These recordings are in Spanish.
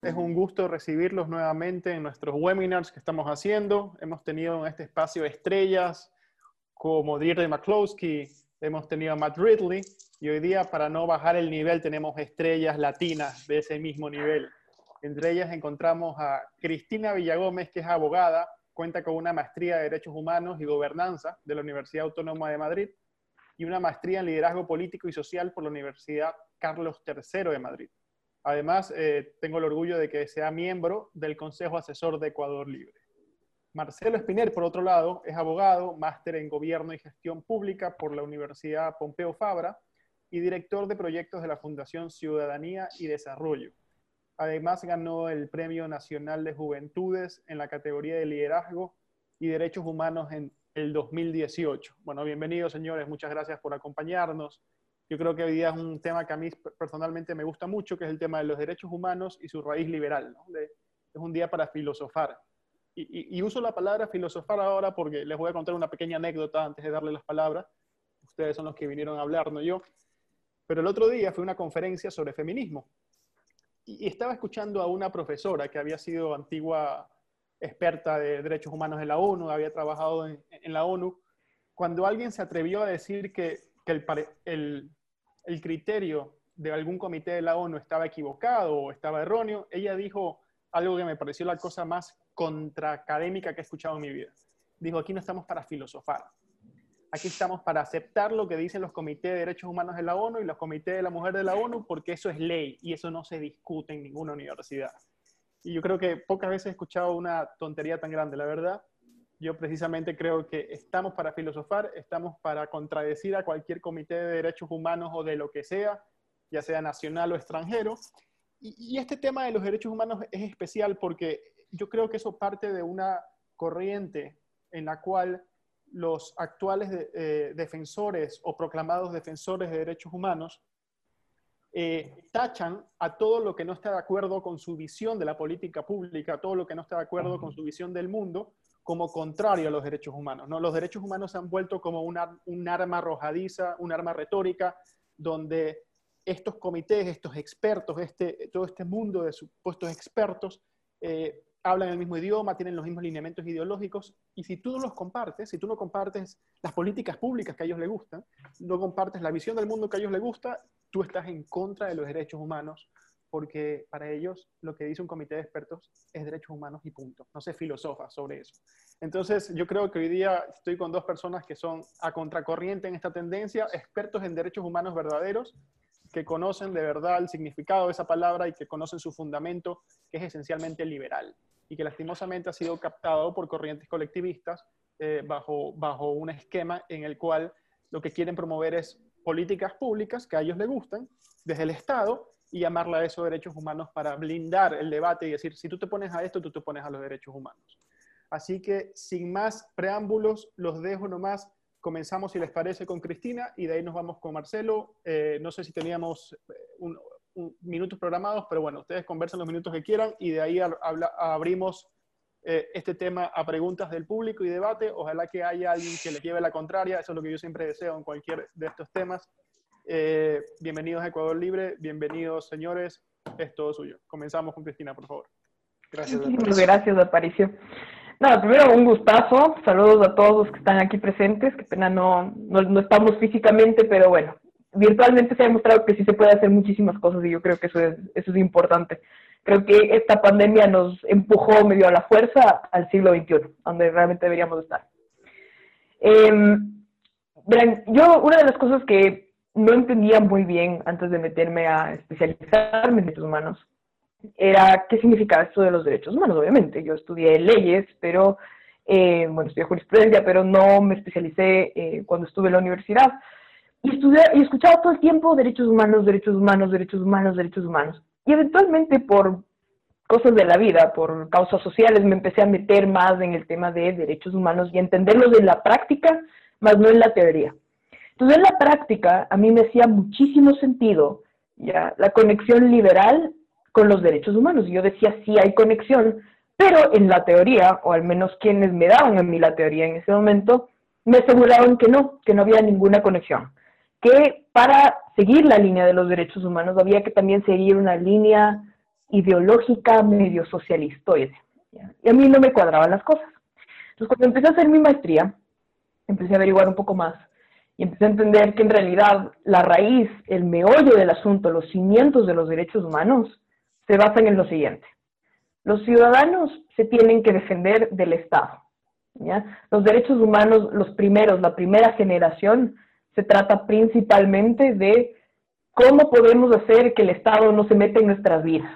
Es un gusto recibirlos nuevamente en nuestros webinars que estamos haciendo. Hemos tenido en este espacio estrellas como Deirdre McCloskey, hemos tenido a Matt Ridley y hoy día para no bajar el nivel tenemos estrellas latinas de ese mismo nivel. Entre ellas encontramos a Cristina Villagómez, que es abogada, cuenta con una maestría de Derechos Humanos y Gobernanza de la Universidad Autónoma de Madrid y una maestría en Liderazgo Político y Social por la Universidad Carlos III de Madrid. Además, eh, tengo el orgullo de que sea miembro del Consejo Asesor de Ecuador Libre. Marcelo Espiner, por otro lado, es abogado, máster en Gobierno y Gestión Pública por la Universidad Pompeo Fabra y director de proyectos de la Fundación Ciudadanía y Desarrollo. Además, ganó el Premio Nacional de Juventudes en la categoría de Liderazgo y Derechos Humanos en el 2018. Bueno, bienvenidos, señores. Muchas gracias por acompañarnos. Yo creo que hoy día es un tema que a mí personalmente me gusta mucho, que es el tema de los derechos humanos y su raíz liberal. es un día para filosofar. Y, uso la palabra filosofar ahora porque les voy a contar una pequeña anécdota antes de darle las palabras. Ustedes son los que vinieron a hablar, no yo. Pero el otro día fue una conferencia sobre feminismo. Y, estaba escuchando a una profesora que había sido antigua experta de derechos humanos en la ONU, había trabajado en, la ONU, cuando alguien se atrevió a decir que, el, el, el criterio de algún comité de la ONU estaba equivocado o estaba erróneo, ella dijo algo que me pareció la cosa más contraacadémica que he escuchado en mi vida. Dijo, aquí no estamos para filosofar. Aquí estamos para aceptar lo que dicen los comités de derechos humanos de la ONU y los comités de la mujer de la ONU porque eso es ley y eso no se discute en ninguna universidad. Y yo creo que pocas veces he escuchado una tontería tan grande, la verdad. Yo precisamente creo que estamos para filosofar, estamos para contradecir a cualquier comité de derechos humanos o de lo que sea, ya sea nacional o extranjero. Y, este tema de los derechos humanos es especial porque yo creo que eso parte de una corriente en la cual los actuales eh, defensores o proclamados defensores de derechos humanos eh, tachan a todo lo que no está de acuerdo con su visión de la política pública, a todo lo que no está de acuerdo con su visión del mundo, como contrario a los derechos humanos. ¿no? Los derechos humanos se han vuelto como una, un arma arrojadiza, un arma retórica, donde estos comités, estos expertos, este, todo este mundo de supuestos expertos, eh, hablan el mismo idioma, tienen los mismos lineamientos ideológicos, y si tú no los compartes, si tú no compartes las políticas públicas que a ellos les gustan, no compartes la visión del mundo que a ellos les gusta, tú estás en contra de los derechos humanos, porque para ellos lo que dice un comité de expertos es derechos humanos y punto. No se filosofa sobre eso. Entonces, yo creo que hoy día estoy con dos personas que son a contracorriente en esta tendencia, expertos en derechos humanos verdaderos, que conocen de verdad el significado de esa palabra y que conocen su fundamento, que es esencialmente liberal y que lastimosamente ha sido captado por corrientes colectivistas eh, bajo, bajo un esquema en el cual lo que quieren promover es políticas públicas que a ellos les gustan desde el Estado y llamarla a eso derechos humanos para blindar el debate y decir, si tú te pones a esto, tú te pones a los derechos humanos. Así que sin más preámbulos, los dejo nomás. Comenzamos, si les parece, con Cristina y de ahí nos vamos con Marcelo. Eh, no sé si teníamos eh, minutos programados, pero bueno, ustedes conversen los minutos que quieran y de ahí abrimos eh, este tema a preguntas del público y debate. Ojalá que haya alguien que le lleve la contraria. Eso es lo que yo siempre deseo en cualquier de estos temas. Eh, bienvenidos a Ecuador Libre, bienvenidos señores, es todo suyo. Comenzamos con Cristina, por favor. Gracias. Muchas gracias, Aparicio. Nada, primero un gustazo, saludos a todos los que están aquí presentes, qué pena no, no, estamos físicamente, pero bueno, virtualmente se ha demostrado que sí se puede hacer muchísimas cosas y yo creo que eso es, eso es importante. Creo que esta pandemia nos empujó medio a la fuerza al siglo XXI, donde realmente deberíamos estar. Eh, verán, yo una de las cosas que no entendía muy bien antes de meterme a especializarme en derechos humanos era qué significaba esto de los derechos humanos, obviamente. Yo estudié leyes, pero, eh, bueno, estudié jurisprudencia, pero no me especialicé eh, cuando estuve en la universidad. Y, estudié, y escuchaba todo el tiempo derechos humanos, derechos humanos, derechos humanos, derechos humanos. Y eventualmente por cosas de la vida, por causas sociales, me empecé a meter más en el tema de derechos humanos y entenderlos en la práctica, más no en la teoría. Entonces, en la práctica, a mí me hacía muchísimo sentido ya la conexión liberal con los derechos humanos. Y yo decía, sí hay conexión, pero en la teoría, o al menos quienes me daban a mí la teoría en ese momento, me aseguraban que no, que no había ninguna conexión. Que para seguir la línea de los derechos humanos había que también seguir una línea ideológica, medio socialistoide. Y a mí no me cuadraban las cosas. Entonces, cuando empecé a hacer mi maestría, empecé a averiguar un poco más y empecé a entender que en realidad la raíz, el meollo del asunto, los cimientos de los derechos humanos, se basan en lo siguiente. Los ciudadanos se tienen que defender del Estado. Los derechos humanos, los primeros, la primera generación, se trata principalmente de cómo podemos hacer que el Estado no se meta en nuestras vidas.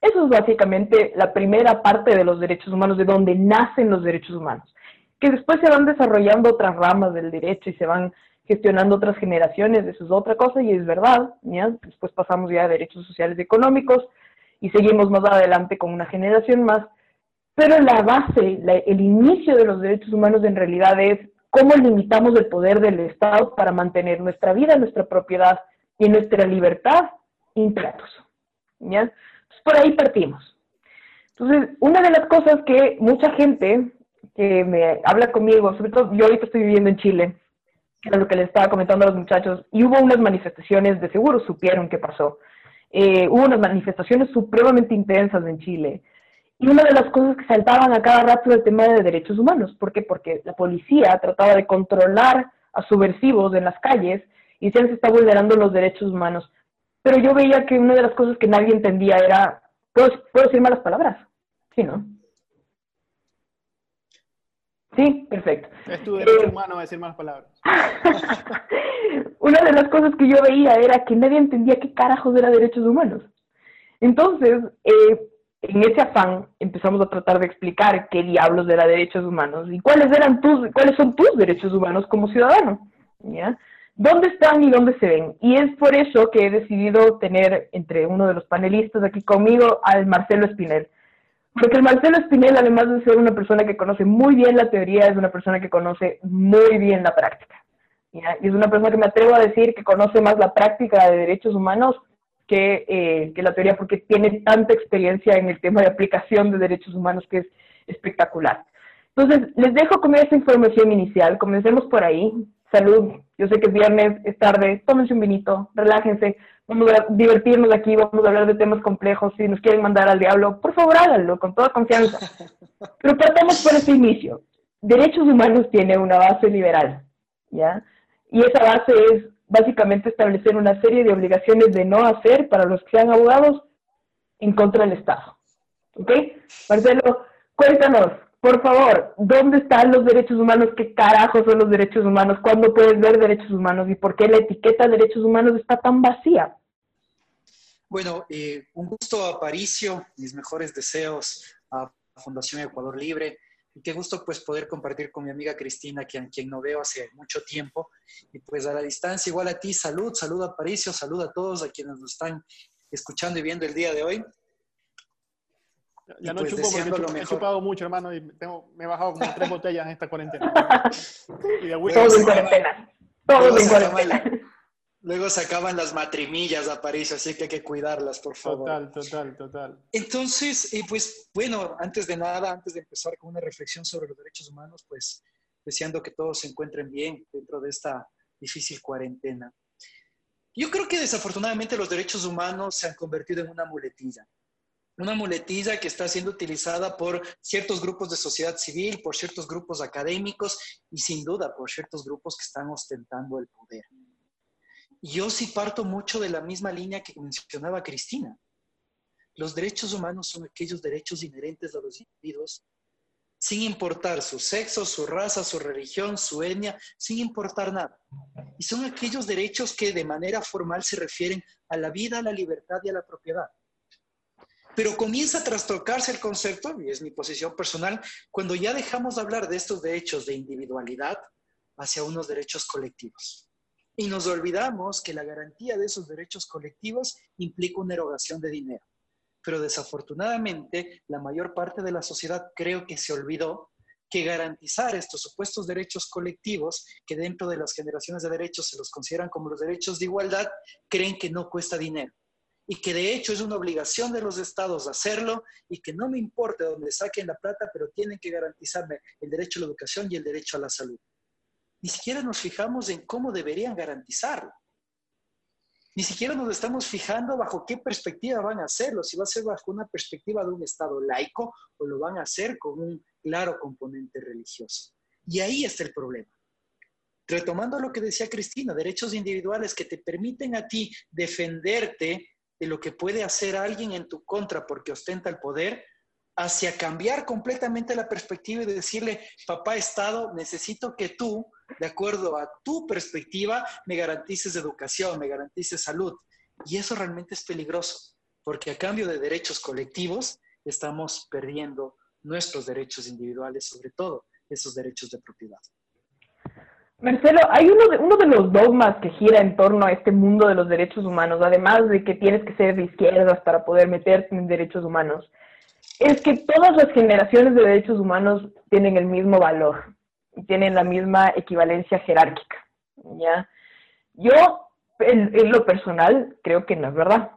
Eso es básicamente la primera parte de los derechos humanos, de donde nacen los derechos humanos, que después se van desarrollando otras ramas del derecho y se van gestionando otras generaciones, eso es otra cosa y es verdad, ¿ya? después pasamos ya a derechos sociales y económicos y seguimos más adelante con una generación más, pero la base, el inicio de los derechos humanos en realidad es cómo limitamos el poder del Estado para mantener nuestra vida, nuestra propiedad y nuestra libertad intactos. ¿ya? por ahí partimos. Entonces, una de las cosas que mucha gente que me habla conmigo, sobre todo yo ahorita estoy viviendo en Chile, que era lo que les estaba comentando a los muchachos, y hubo unas manifestaciones, de seguro supieron qué pasó. Eh, hubo unas manifestaciones supremamente intensas en Chile. Y una de las cosas que saltaban a cada rato era el tema de derechos humanos. ¿Por qué? Porque la policía trataba de controlar a subversivos en las calles y se está vulnerando los derechos humanos. Pero yo veía que una de las cosas que nadie entendía era, ¿puedo, decir malas palabras? Sí, ¿no? Sí, perfecto. Es tu derecho eh, humano decir malas palabras. una de las cosas que yo veía era que nadie entendía qué carajos era derechos humanos. Entonces, eh, en ese afán empezamos a tratar de explicar qué diablos eran derechos humanos y cuáles eran tus, cuáles son tus derechos humanos como ciudadano. ¿ya? dónde están y dónde se ven. Y es por eso que he decidido tener entre uno de los panelistas aquí conmigo al Marcelo Espinel. Porque el Marcelo Espinel, además de ser una persona que conoce muy bien la teoría, es una persona que conoce muy bien la práctica. Y es una persona que me atrevo a decir que conoce más la práctica de derechos humanos que, eh, que la teoría, porque tiene tanta experiencia en el tema de aplicación de derechos humanos que es espectacular. Entonces, les dejo con esa información inicial. Comencemos por ahí salud. Yo sé que es viernes, es tarde, tómense un vinito, relájense, vamos a divertirnos aquí, vamos a hablar de temas complejos. Si nos quieren mandar al diablo, por favor háganlo, con toda confianza. Pero partamos por ese inicio. Derechos humanos tiene una base liberal, ¿ya? Y esa base es básicamente establecer una serie de obligaciones de no hacer para los que sean abogados en contra del Estado. ¿Ok? Marcelo, cuéntanos, por favor, ¿dónde están los derechos humanos? ¿Qué carajos son los derechos humanos? ¿Cuándo puedes ver derechos humanos? ¿Y por qué la etiqueta de derechos humanos está tan vacía? Bueno, eh, un gusto a Aparicio, mis mejores deseos a Fundación Ecuador Libre. Y qué gusto pues poder compartir con mi amiga Cristina, quien, quien no veo hace mucho tiempo. Y pues a la distancia, igual a ti, salud, salud a Aparicio, salud a todos a quienes nos están escuchando y viendo el día de hoy. Ya no pues chupo porque he chupado mucho, hermano, y tengo, me he bajado como tres botellas en esta cuarentena. y de Todos en cuarentena. Todos en cuarentena. Luego se acaban las matrimillas a París, así que hay que cuidarlas, por favor. Total, total, total. Entonces, eh, pues bueno, antes de nada, antes de empezar con una reflexión sobre los derechos humanos, pues deseando que todos se encuentren bien dentro de esta difícil cuarentena. Yo creo que desafortunadamente los derechos humanos se han convertido en una muletilla una muletilla que está siendo utilizada por ciertos grupos de sociedad civil, por ciertos grupos académicos y sin duda por ciertos grupos que están ostentando el poder. Yo sí parto mucho de la misma línea que mencionaba Cristina. Los derechos humanos son aquellos derechos inherentes a los individuos, sin importar su sexo, su raza, su religión, su etnia, sin importar nada. Y son aquellos derechos que de manera formal se refieren a la vida, a la libertad y a la propiedad. Pero comienza a trastocarse el concepto, y es mi posición personal, cuando ya dejamos de hablar de estos derechos de individualidad hacia unos derechos colectivos. Y nos olvidamos que la garantía de esos derechos colectivos implica una erogación de dinero. Pero desafortunadamente, la mayor parte de la sociedad creo que se olvidó que garantizar estos supuestos derechos colectivos, que dentro de las generaciones de derechos se los consideran como los derechos de igualdad, creen que no cuesta dinero y que de hecho es una obligación de los estados hacerlo y que no me importa dónde saquen la plata, pero tienen que garantizarme el derecho a la educación y el derecho a la salud. Ni siquiera nos fijamos en cómo deberían garantizarlo. Ni siquiera nos estamos fijando bajo qué perspectiva van a hacerlo, si va a ser bajo una perspectiva de un Estado laico o lo van a hacer con un claro componente religioso. Y ahí está el problema. Retomando lo que decía Cristina, derechos individuales que te permiten a ti defenderte de lo que puede hacer alguien en tu contra porque ostenta el poder, hacia cambiar completamente la perspectiva y decirle, papá Estado, necesito que tú, de acuerdo a tu perspectiva, me garantices educación, me garantices salud. Y eso realmente es peligroso, porque a cambio de derechos colectivos estamos perdiendo nuestros derechos individuales, sobre todo esos derechos de propiedad. Marcelo, hay uno de, uno de los dogmas que gira en torno a este mundo de los derechos humanos, además de que tienes que ser de izquierdas para poder meterte en derechos humanos, es que todas las generaciones de derechos humanos tienen el mismo valor, tienen la misma equivalencia jerárquica. ¿ya? Yo, en, lo personal, creo que no es verdad.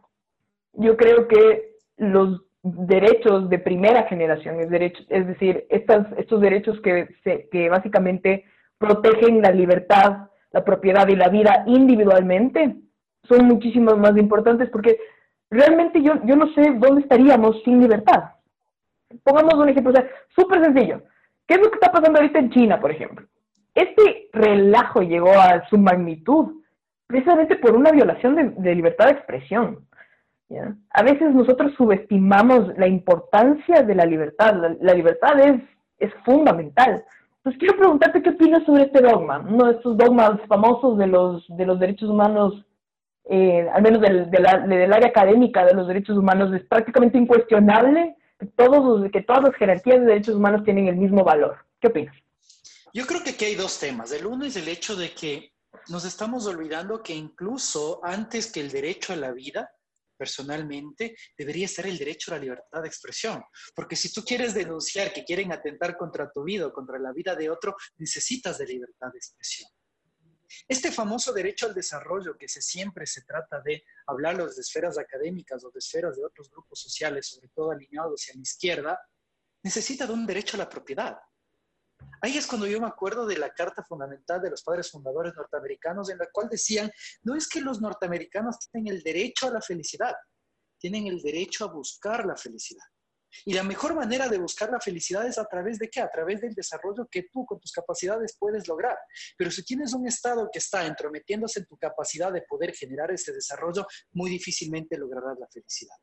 Yo creo que los derechos de primera generación, es, decir, estos derechos que, que básicamente protegen la libertad, la propiedad y la vida individualmente, son muchísimo más importantes porque realmente yo, yo no sé dónde estaríamos sin libertad. Pongamos un ejemplo, o sea, súper sencillo. ¿Qué es lo que está pasando ahorita en China, por ejemplo? Este relajo llegó a su magnitud precisamente por una violación de, libertad de expresión. A veces nosotros subestimamos la importancia de la libertad. La, libertad es, es fundamental. Entonces quiero preguntarte qué opinas sobre este dogma, uno de estos dogmas famosos de los, de los derechos humanos, eh, al menos del, del, del área académica de los derechos humanos, es prácticamente incuestionable todos que todas las jerarquías de derechos humanos tienen el mismo valor. ¿Qué opinas? Yo creo que aquí hay dos temas. El uno es el hecho de que nos estamos olvidando que incluso antes que el derecho a la vida, personalmente, debería estar el derecho a la libertad de expresión. Porque si tú quieres denunciar que quieren atentar contra tu vida o contra la vida de otro, necesitas de libertad de expresión. Este famoso derecho al desarrollo que siempre se trata de hablarlo de esferas académicas o de esferas de otros grupos sociales, sobre todo alineados hacia la izquierda, necesita de un derecho a la propiedad. Ahí es cuando yo me acuerdo de la Carta Fundamental de los Padres Fundadores Norteamericanos, en la cual decían, no es que los norteamericanos tienen el derecho a la felicidad, tienen el derecho a buscar la felicidad. Y la mejor manera de buscar la felicidad es a través de qué? A través del desarrollo que tú con tus capacidades puedes lograr. Pero si tienes un Estado que está entrometiéndose en tu capacidad de poder generar ese desarrollo, muy difícilmente lograrás la felicidad.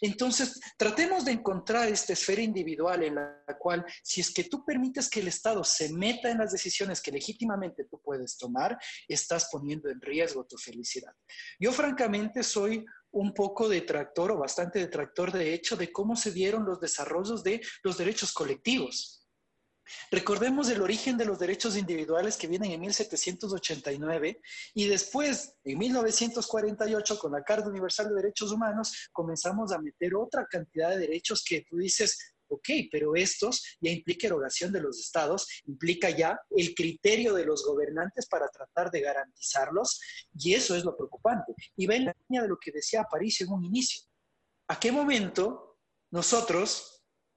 Entonces, tratemos de encontrar esta esfera individual en la cual, si es que tú permites que el Estado se meta en las decisiones que legítimamente tú puedes tomar, estás poniendo en riesgo tu felicidad. Yo francamente soy un poco detractor o bastante detractor de hecho de cómo se dieron los desarrollos de los derechos colectivos. Recordemos el origen de los derechos individuales que vienen en 1789 y después, en 1948, con la Carta Universal de Derechos Humanos, comenzamos a meter otra cantidad de derechos que tú dices, ok, pero estos ya implica erogación de los estados, implica ya el criterio de los gobernantes para tratar de garantizarlos, y eso es lo preocupante. Y va en la línea de lo que decía Aparicio en un inicio. ¿A qué momento nosotros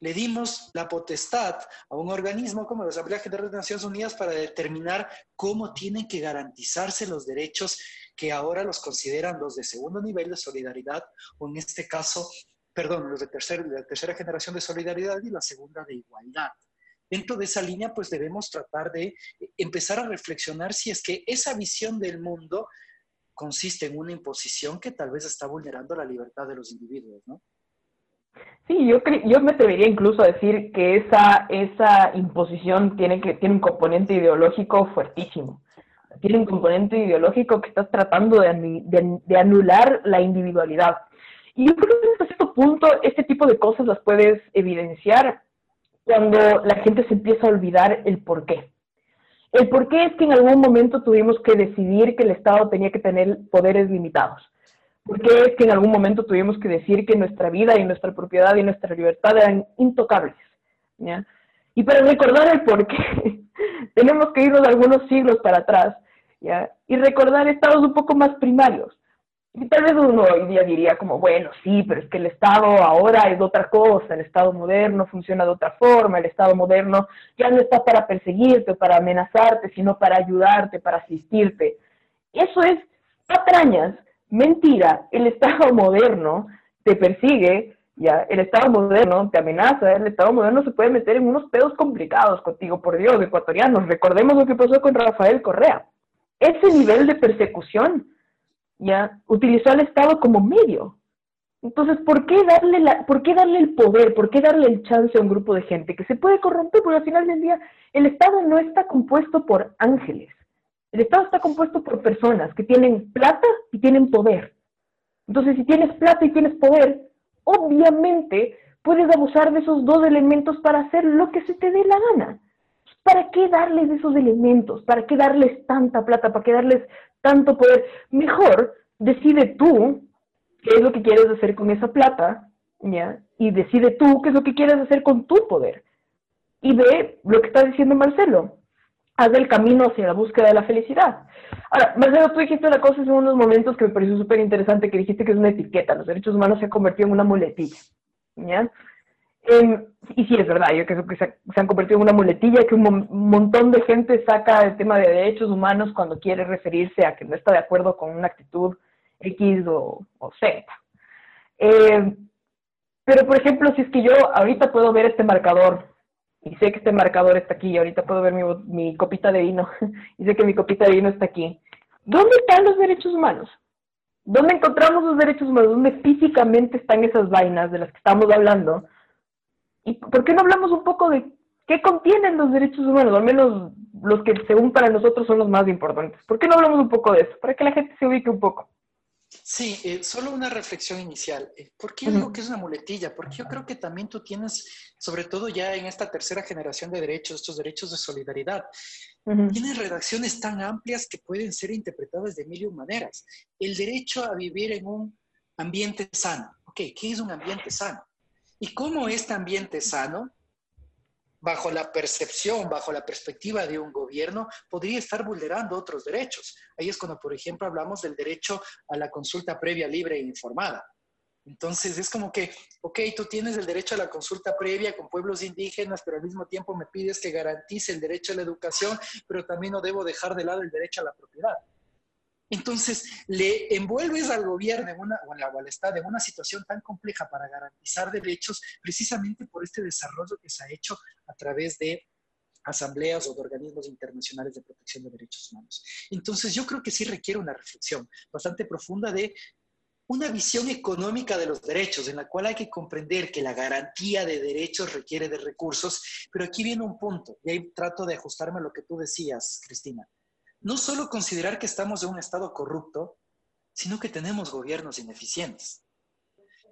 le dimos la potestad a un organismo como la Asamblea General de Naciones Unidas para determinar cómo tienen que garantizarse los derechos que ahora los consideran los de segundo nivel de solidaridad, o en este caso perdón, los de, tercera generación de solidaridad y la segunda de igualdad. Dentro de esa línea, pues debemos tratar de empezar a reflexionar si es que esa visión del mundo consiste en una imposición que tal vez está vulnerando la libertad de los individuos, ¿no? Sí, yo, yo me atrevería incluso a decir que esa, esa imposición tiene, que, tiene un componente ideológico fuertísimo. Tiene un componente ideológico que está tratando de, de anular la individualidad. Y yo creo que hasta cierto punto este tipo de cosas las puedes evidenciar cuando la gente se empieza a olvidar el por qué. El por qué es que en algún momento tuvimos que decidir que el Estado tenía que tener poderes limitados. ¿Por qué es que en algún momento tuvimos que decir que nuestra vida y nuestra propiedad y nuestra libertad eran intocables? Y para recordar el por qué, tenemos que irnos algunos siglos para atrás ¿ya? y recordar estados un poco más primarios. Y tal vez uno hoy día diría como, bueno, sí, pero es que el Estado ahora es otra cosa, el Estado moderno funciona de otra forma, el Estado moderno ya no está para perseguirte, para amenazarte, sino para ayudarte, para asistirte. Eso es patrañas Mentira, el Estado moderno te persigue, ya, el Estado moderno te amenaza, el Estado moderno se puede meter en unos pedos complicados contigo, por Dios, ecuatorianos. Recordemos lo que pasó con Rafael Correa. Ese nivel de persecución, ya, utilizó al Estado como medio. Entonces, ¿por qué, darle la, ¿por qué darle el poder? ¿Por qué darle el chance a un grupo de gente que se puede corromper? Porque al final del día, el Estado no está compuesto por ángeles. El Estado está compuesto por personas que tienen plata y tienen poder. Entonces, si tienes plata y tienes poder, obviamente puedes abusar de esos dos elementos para hacer lo que se te dé la gana. ¿Para qué darles esos elementos? ¿Para qué darles tanta plata? ¿Para qué darles tanto poder? Mejor decide tú qué es lo que quieres hacer con esa plata, ¿ya? Y decide tú qué es lo que quieres hacer con tu poder. Y ve lo que está diciendo Marcelo. Haz el camino hacia la búsqueda de la felicidad. Ahora, Marcelo, tú dijiste una cosa en unos momentos que me pareció súper interesante, que dijiste que es una etiqueta. Los derechos humanos se han convertido en una muletilla. ¿ya? Em, y sí, es verdad, yo creo que se, han convertido en una muletilla, que un montón de gente saca el tema de derechos humanos cuando quiere referirse a que no está de acuerdo con una actitud X o, Z. Eh, pero, por ejemplo, si es que yo ahorita puedo ver este marcador y sé que este marcador está aquí y ahorita puedo ver mi, mi copita de vino y sé que mi copita de vino está aquí, ¿dónde están los derechos humanos? ¿Dónde encontramos los derechos humanos? ¿Dónde físicamente están esas vainas de las que estamos hablando? ¿Y por qué no hablamos un poco de qué contienen los derechos humanos? al menos los que según para nosotros son los más importantes. ¿Por qué no hablamos un poco de eso? Para que la gente se ubique un poco. Sí, eh, solo una reflexión inicial. Eh, ¿Por qué digo que es una muletilla? Porque yo creo que también tú tienes, sobre todo ya en esta tercera generación de derechos, estos derechos de solidaridad, tienes redacciones tan amplias que pueden ser interpretadas de mil y un maneras. El derecho a vivir en un ambiente sano. Ok, ¿qué es un ambiente sano? ¿Y cómo este ambiente sano bajo la percepción, bajo la perspectiva de un gobierno, podría estar vulnerando otros derechos. Ahí es cuando, por ejemplo, hablamos del derecho a la consulta previa, libre e informada. Entonces es como que, ok, tú tienes el derecho a la consulta previa con pueblos indígenas, pero al mismo tiempo me pides que garantice el derecho a la educación, pero también no debo dejar de lado el derecho a la propiedad. Entonces, le envuelves al gobierno en una, o al Estado en una situación tan compleja para garantizar derechos precisamente por este desarrollo que se ha hecho a través de asambleas o de organismos internacionales de protección de derechos humanos. Entonces, yo creo que sí requiere una reflexión bastante profunda de una visión económica de los derechos, en la cual hay que comprender que la garantía de derechos requiere de recursos, pero aquí viene un punto, y ahí trato de ajustarme a lo que tú decías, Cristina no solo considerar que estamos en un Estado corrupto, sino que tenemos gobiernos ineficientes.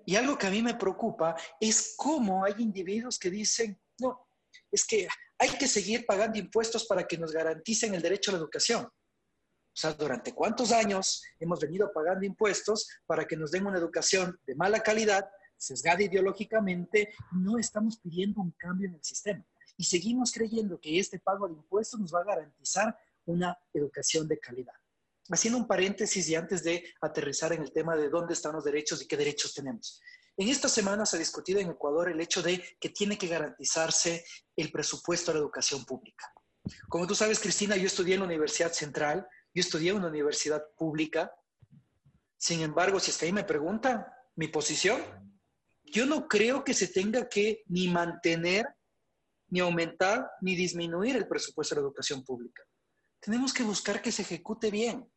Y algo que a mí me preocupa es cómo hay individuos que dicen, no, es que hay que seguir pagando impuestos para que nos garanticen el derecho a la educación. O sea, durante cuántos años hemos venido pagando impuestos para que nos den una educación de mala calidad, sesgada ideológicamente, no estamos pidiendo un cambio en el sistema. Y seguimos creyendo que este pago de impuestos nos va a garantizar una educación de calidad. Haciendo un paréntesis y antes de aterrizar en el tema de dónde están los derechos y qué derechos tenemos. En esta semana se ha discutido en Ecuador el hecho de que tiene que garantizarse el presupuesto a la educación pública. Como tú sabes, Cristina, yo estudié en la Universidad Central, yo estudié en una universidad pública. Sin embargo, si que ahí me preguntan mi posición, yo no creo que se tenga que ni mantener, ni aumentar, ni disminuir el presupuesto a la educación pública tenemos que buscar que se ejecute bien.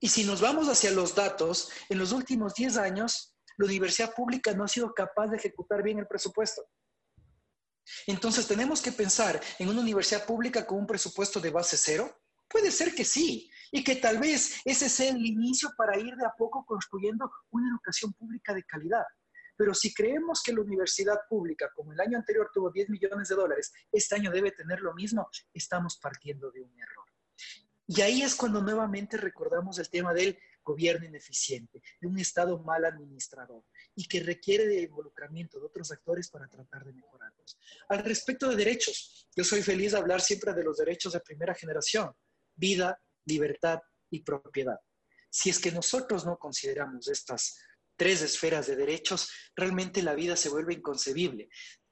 Y si nos vamos hacia los datos, en los últimos 10 años, la universidad pública no ha sido capaz de ejecutar bien el presupuesto. Entonces, ¿tenemos que pensar en una universidad pública con un presupuesto de base cero? Puede ser que sí, y que tal vez ese sea el inicio para ir de a poco construyendo una educación pública de calidad. Pero si creemos que la universidad pública, como el año anterior tuvo 10 millones de dólares, este año debe tener lo mismo, estamos partiendo de un error. Y ahí es cuando nuevamente recordamos el tema del gobierno ineficiente, de un Estado mal administrador y que requiere de involucramiento de otros actores para tratar de mejorarlos. Al respecto de derechos, yo soy feliz de hablar siempre de los derechos de primera generación, vida, libertad y propiedad. Si es que nosotros no consideramos estas tres esferas de derechos, realmente la vida se vuelve inconcebible.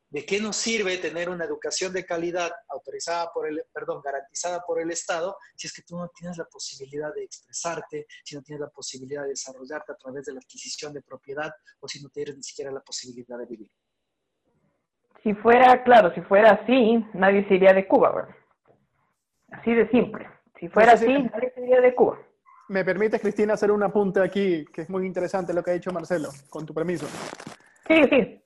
¿De qué nos sirve tener una educación de calidad autorizada por el, perdón, garantizada por el Estado si es que tú no tienes la posibilidad de expresarte, si no tienes la posibilidad de desarrollarte a través de la adquisición de propiedad o si no tienes ni siquiera la posibilidad de vivir? Si fuera, claro, si fuera así, nadie se iría de Cuba, ¿verdad? Así de simple. Si fuera así, nadie se iría de Cuba. ¿Me permites, Cristina, hacer un apunte aquí, que es muy interesante lo que ha dicho Marcelo, con tu permiso? Sí, sí.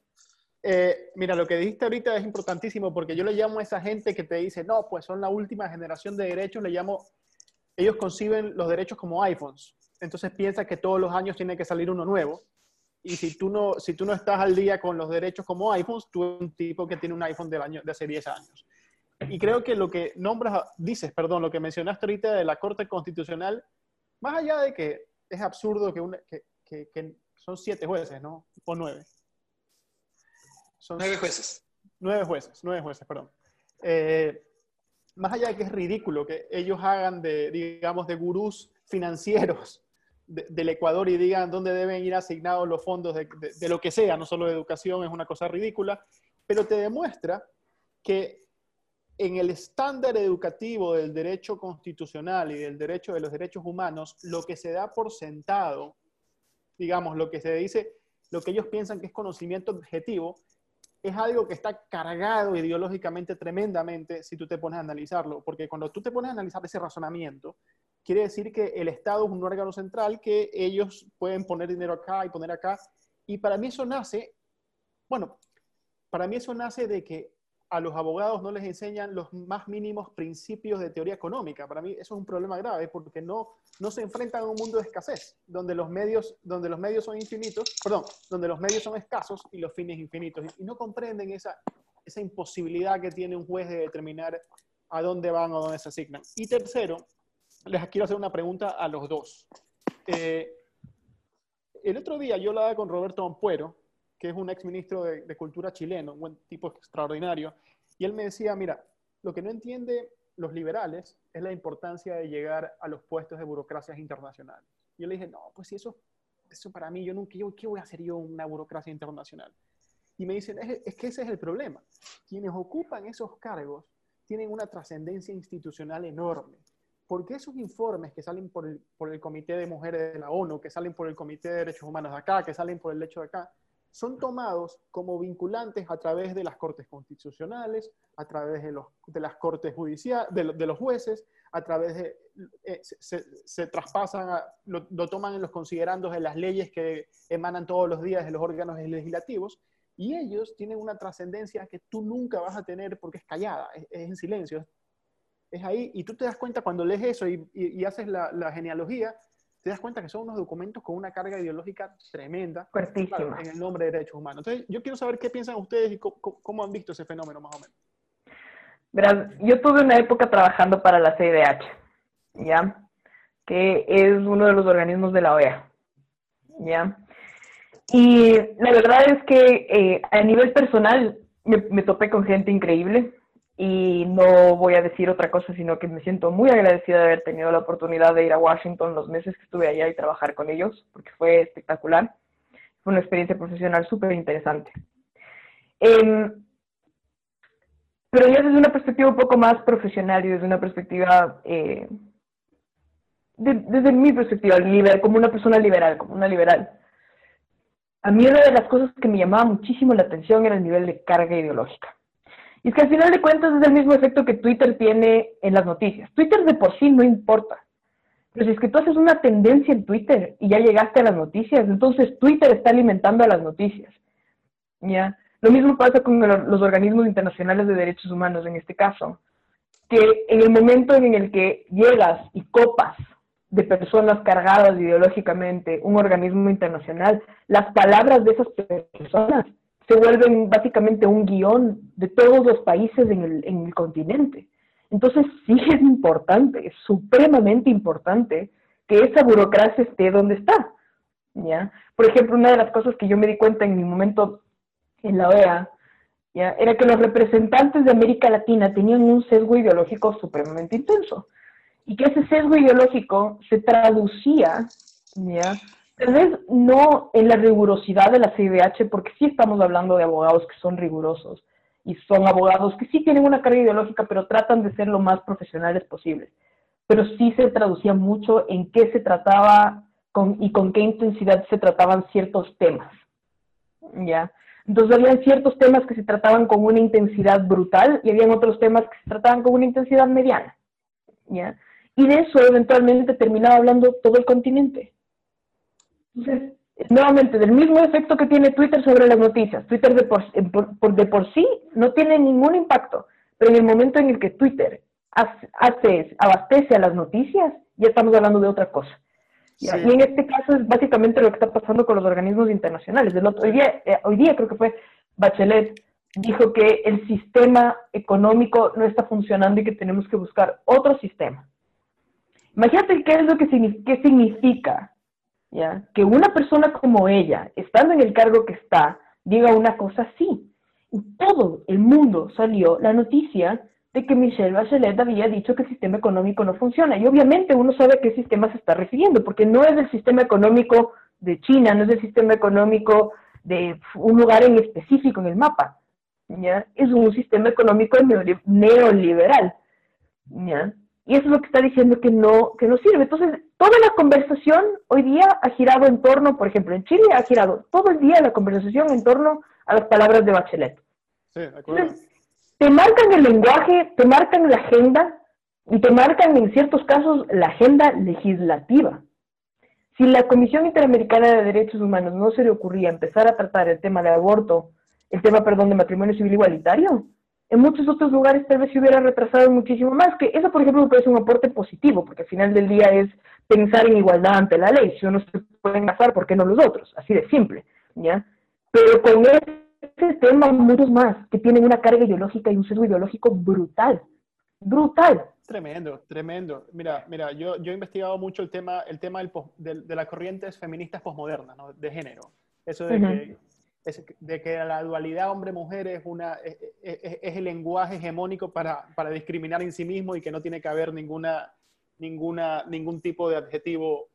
Eh, mira, lo que dijiste ahorita es importantísimo porque yo le llamo a esa gente que te dice, no, pues son la última generación de derechos, le llamo, ellos conciben los derechos como iPhones. Entonces piensa que todos los años tiene que salir uno nuevo. Y si tú no, si tú no estás al día con los derechos como iPhones, tú eres un tipo que tiene un iPhone del año, de hace 10 años. Y creo que lo que nombras, dices, perdón, lo que mencionaste ahorita de la Corte Constitucional, más allá de que es absurdo que, que son siete jueces, ¿no? O nueve son nueve jueces. Nueve jueces, nueve jueces, perdón. Eh, más allá de que es ridículo que ellos hagan de, digamos, de gurús financieros del Ecuador y digan dónde deben ir asignados los fondos de, de, lo que sea, no solo de educación, es una cosa ridícula, pero te demuestra que en el estándar educativo del derecho constitucional y del derecho de los derechos humanos, lo que se da por sentado, digamos, lo que se dice, lo que ellos piensan que es conocimiento objetivo, es algo que está cargado ideológicamente tremendamente si tú te pones a analizarlo, porque cuando tú te pones a analizar ese razonamiento, quiere decir que el Estado es un órgano central que ellos pueden poner dinero acá y poner acá, y para mí eso nace, bueno, para mí eso nace de que a los abogados no les enseñan los más mínimos principios de teoría económica. Para mí eso es un problema grave porque no, no se enfrentan a un mundo de escasez, donde los, medios, donde los medios son infinitos, perdón, donde los medios son escasos y los fines infinitos. Y no comprenden esa, esa imposibilidad que tiene un juez de determinar a dónde van o dónde se asignan. Y tercero, les quiero hacer una pregunta a los dos. Eh, el otro día yo hablaba con Roberto Ampuero, que es un exministro de, de Cultura chileno, un buen tipo extraordinario, y él me decía, mira, lo que no entiende los liberales es la importancia de llegar a los puestos de burocracias internacionales. Y yo le dije, no, pues si eso, eso para mí, yo nunca, yo, ¿qué voy a hacer yo una burocracia internacional? Y me dicen, es, es que ese es el problema. Quienes ocupan esos cargos tienen una trascendencia institucional enorme. Porque esos informes que salen por el, por el Comité de Mujeres de la ONU, que salen por el Comité de Derechos Humanos de acá, que salen por el hecho de acá, son tomados como vinculantes a través de las cortes constitucionales, a través de, los, de las cortes judiciales, de, de, los jueces, a través de, eh, se, traspasan, lo, toman en los considerandos de las leyes que emanan todos los días de los órganos legislativos, y ellos tienen una trascendencia que tú nunca vas a tener porque es callada, es, es, en silencio, es ahí, y tú te das cuenta cuando lees eso y, y, y haces la, la genealogía, te das cuenta que son unos documentos con una carga ideológica tremenda claro, en el nombre de derechos humanos. Entonces, yo quiero saber qué piensan ustedes y cómo, han visto ese fenómeno más o menos. Verás, yo tuve una época trabajando para la CIDH, ¿ya? Que es uno de los organismos de la OEA, ¿ya? Y la verdad es que eh, a nivel personal me, me topé con gente increíble, y no voy a decir otra cosa, sino que me siento muy agradecida de haber tenido la oportunidad de ir a Washington los meses que estuve allá y trabajar con ellos, porque fue espectacular. Fue una experiencia profesional súper interesante. Eh, pero ya desde una perspectiva un poco más profesional y desde una perspectiva, eh, de, desde mi perspectiva, liberal, como una persona liberal, como una liberal, a mí una de las cosas que me llamaba muchísimo la atención era el nivel de carga ideológica y es que al final de cuentas es el mismo efecto que Twitter tiene en las noticias. Twitter de por sí no importa. Pero si es que tú haces una tendencia en Twitter y ya llegaste a las noticias, entonces Twitter está alimentando a las noticias. ¿Ya? Lo mismo pasa con los organismos internacionales de derechos humanos en este caso, que en el momento en el que llegas y copas de personas cargadas ideológicamente un organismo internacional, las palabras de esas personas se vuelven básicamente un guion de todos los países en el, en el continente. Entonces sí es importante, es supremamente importante que esa burocracia esté donde está. ¿ya? Por ejemplo, una de las cosas que yo me di cuenta en mi momento en la OEA ¿ya? era que los representantes de América Latina tenían un sesgo ideológico supremamente intenso y que ese sesgo ideológico se traducía ¿ya? Tal vez no en la rigurosidad de la CIDH, porque sí estamos hablando de abogados que son rigurosos y son abogados que sí tienen una carga ideológica, pero tratan de ser lo más profesionales posibles. Pero sí se traducía mucho en qué se trataba con, y con qué intensidad se trataban ciertos temas. ¿Ya? Entonces había ciertos temas que se trataban con una intensidad brutal y habían otros temas que se trataban con una intensidad mediana. ¿Ya? Y de eso eventualmente terminaba hablando todo el continente. Entonces, nuevamente, del mismo efecto que tiene Twitter sobre las noticias. Twitter de por, de por sí no tiene ningún impacto, pero en el momento en el que Twitter hace, abastece a las noticias, ya estamos hablando de otra cosa. Y en este caso es básicamente lo que está pasando con los organismos internacionales. hoy, día, eh, hoy día creo que fue Bachelet dijo que el sistema económico no está funcionando y que tenemos que buscar otro sistema. Imagínate qué es lo que qué significa ¿ya? que una persona como ella, estando en el cargo que está, diga una cosa así. Y todo el mundo salió la noticia de que Michelle Bachelet había dicho que el sistema económico no funciona. Y obviamente uno sabe a qué sistema se está refiriendo, porque no es el sistema económico de China, no es el sistema económico de un lugar en específico en el mapa. Es un sistema económico neoliberal. ¿ya? Y eso es lo que está diciendo que no, que no sirve. Entonces, toda la conversación hoy día ha girado en torno, por ejemplo, en Chile ha girado todo el día la conversación en torno a las palabras de Bachelet. Sí, de acuerdo te marcan el lenguaje, te marcan la agenda y te marcan en ciertos casos la agenda legislativa. Si la Comisión Interamericana de Derechos Humanos no se le ocurría empezar a tratar el tema de aborto, el tema, perdón, de matrimonio civil igualitario, en muchos otros lugares tal vez se hubiera retrasado muchísimo más, que eso, por ejemplo, puede ser un aporte positivo, porque al final del día es pensar en igualdad ante la ley. Si uno se puede casar, ¿por qué no los otros? Así de simple, ¿ya? Pero con este tema muchos más que tienen una carga ideológica y un sesgo ideológico brutal, brutal. Tremendo, tremendo. Mira, mira, yo, yo he investigado mucho el tema, el tema del, de, las corrientes feministas posmodernas, ¿no? de género. Eso de, que, de que la dualidad hombre-mujer es, una, es, el lenguaje hegemónico para, para, discriminar en sí mismo y que no tiene que haber ninguna, ninguna, ningún tipo de adjetivo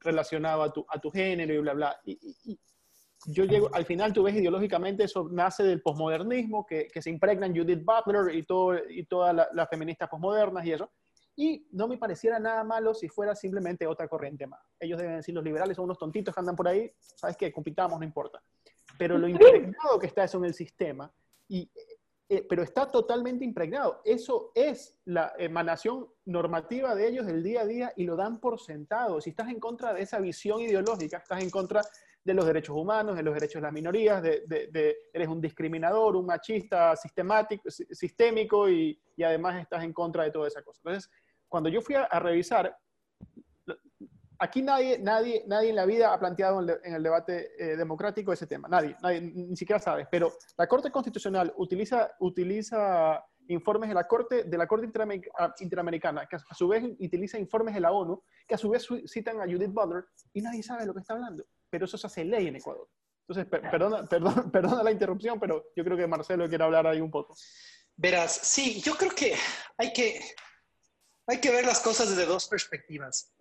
relacionado a tu, a tu género y bla, bla. y, yo llego, al final tú ves ideológicamente eso nace del posmodernismo, que, que se impregna en Judith Butler y, todo, y todas las feministas posmodernas y eso. Y no me pareciera nada malo si fuera simplemente otra corriente más. Ellos deben decir, los liberales son unos tontitos que andan por ahí, ¿sabes qué? Compitamos, no importa. Pero lo impregnado que está eso en el sistema, y, eh, pero está totalmente impregnado. Eso es la emanación normativa de ellos del día a día y lo dan por sentado. Si estás en contra de esa visión ideológica, estás en contra de los derechos humanos, de los derechos de las minorías, de, eres un discriminador, un machista sistemático, sistémico y, además estás en contra de toda esa cosa. Entonces, cuando yo fui a, revisar, aquí nadie, nadie, nadie en la vida ha planteado en el debate eh, democrático ese tema, nadie, nadie, ni siquiera sabes, pero la Corte Constitucional utiliza, utiliza informes de la Corte, de la Corte Interamericana, que a su vez utiliza informes de la ONU, que a su vez citan a Judith Butler, y nadie sabe de lo que está hablando pero eso se hace ley en Ecuador. Entonces, perdona, perdona, perdona la interrupción, pero yo creo que Marcelo quiere hablar ahí un poco. Verás, sí, yo creo que hay que, hay que ver las cosas desde dos perspectivas.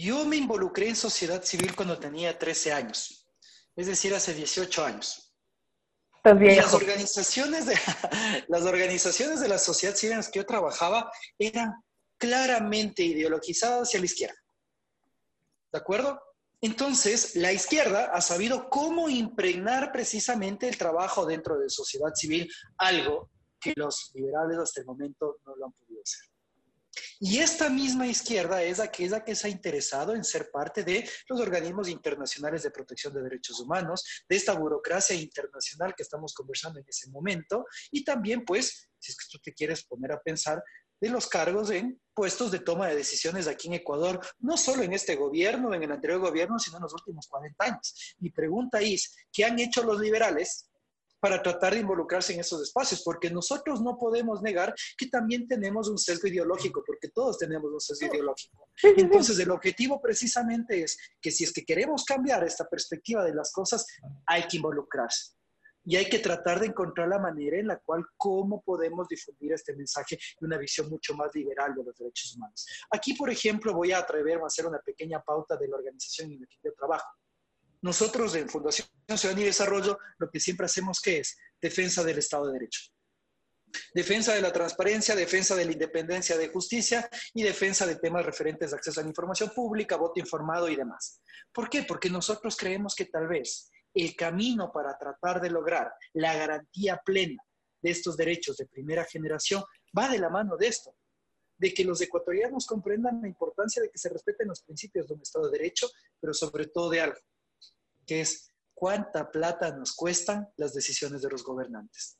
Yo me involucré en sociedad civil cuando tenía 13 años, es decir, hace 18 años. Las organizaciones, de, las organizaciones de la sociedad civil en las que yo trabajaba eran claramente ideologizadas hacia la izquierda. ¿De acuerdo? Entonces, la izquierda ha sabido cómo impregnar precisamente el trabajo dentro de sociedad civil, algo que los liberales hasta el momento no lo han podido hacer. Y esta misma izquierda es aquella que se ha interesado en ser parte de los organismos internacionales de protección de derechos humanos, de esta burocracia internacional que estamos conversando en ese momento, y también, pues, si es que tú te quieres poner a pensar, de los cargos en puestos de toma de decisiones aquí en Ecuador, no solo en este gobierno, en el anterior gobierno, sino en los últimos 40 años. Mi pregunta es, ¿qué han hecho los liberales para tratar de involucrarse en esos espacios? Porque nosotros no podemos negar que también tenemos un sesgo ideológico, porque todos tenemos un sesgo ideológico. Entonces, el objetivo precisamente es que si es que queremos cambiar esta perspectiva de las cosas, hay que involucrarse. y hay que tratar de encontrar la manera en la cual cómo podemos difundir este mensaje y una visión mucho más liberal de los derechos humanos. Aquí, por ejemplo, voy a atreverme a hacer una pequeña pauta de la organización en la que yo trabajo. Nosotros en Fundación Ciudadanía y Desarrollo lo que siempre hacemos que es defensa del Estado de Derecho. Defensa de la transparencia, defensa de la independencia de justicia y defensa de temas referentes a acceso a la información pública, voto informado y demás. ¿Por qué? Porque nosotros creemos que tal vez el camino para tratar de lograr la garantía plena de estos derechos de primera generación va de la mano de esto, de que los ecuatorianos comprendan la importancia de que se respeten los principios de un Estado de Derecho, pero sobre todo de algo, que es cuánta plata nos cuestan las decisiones de los gobernantes.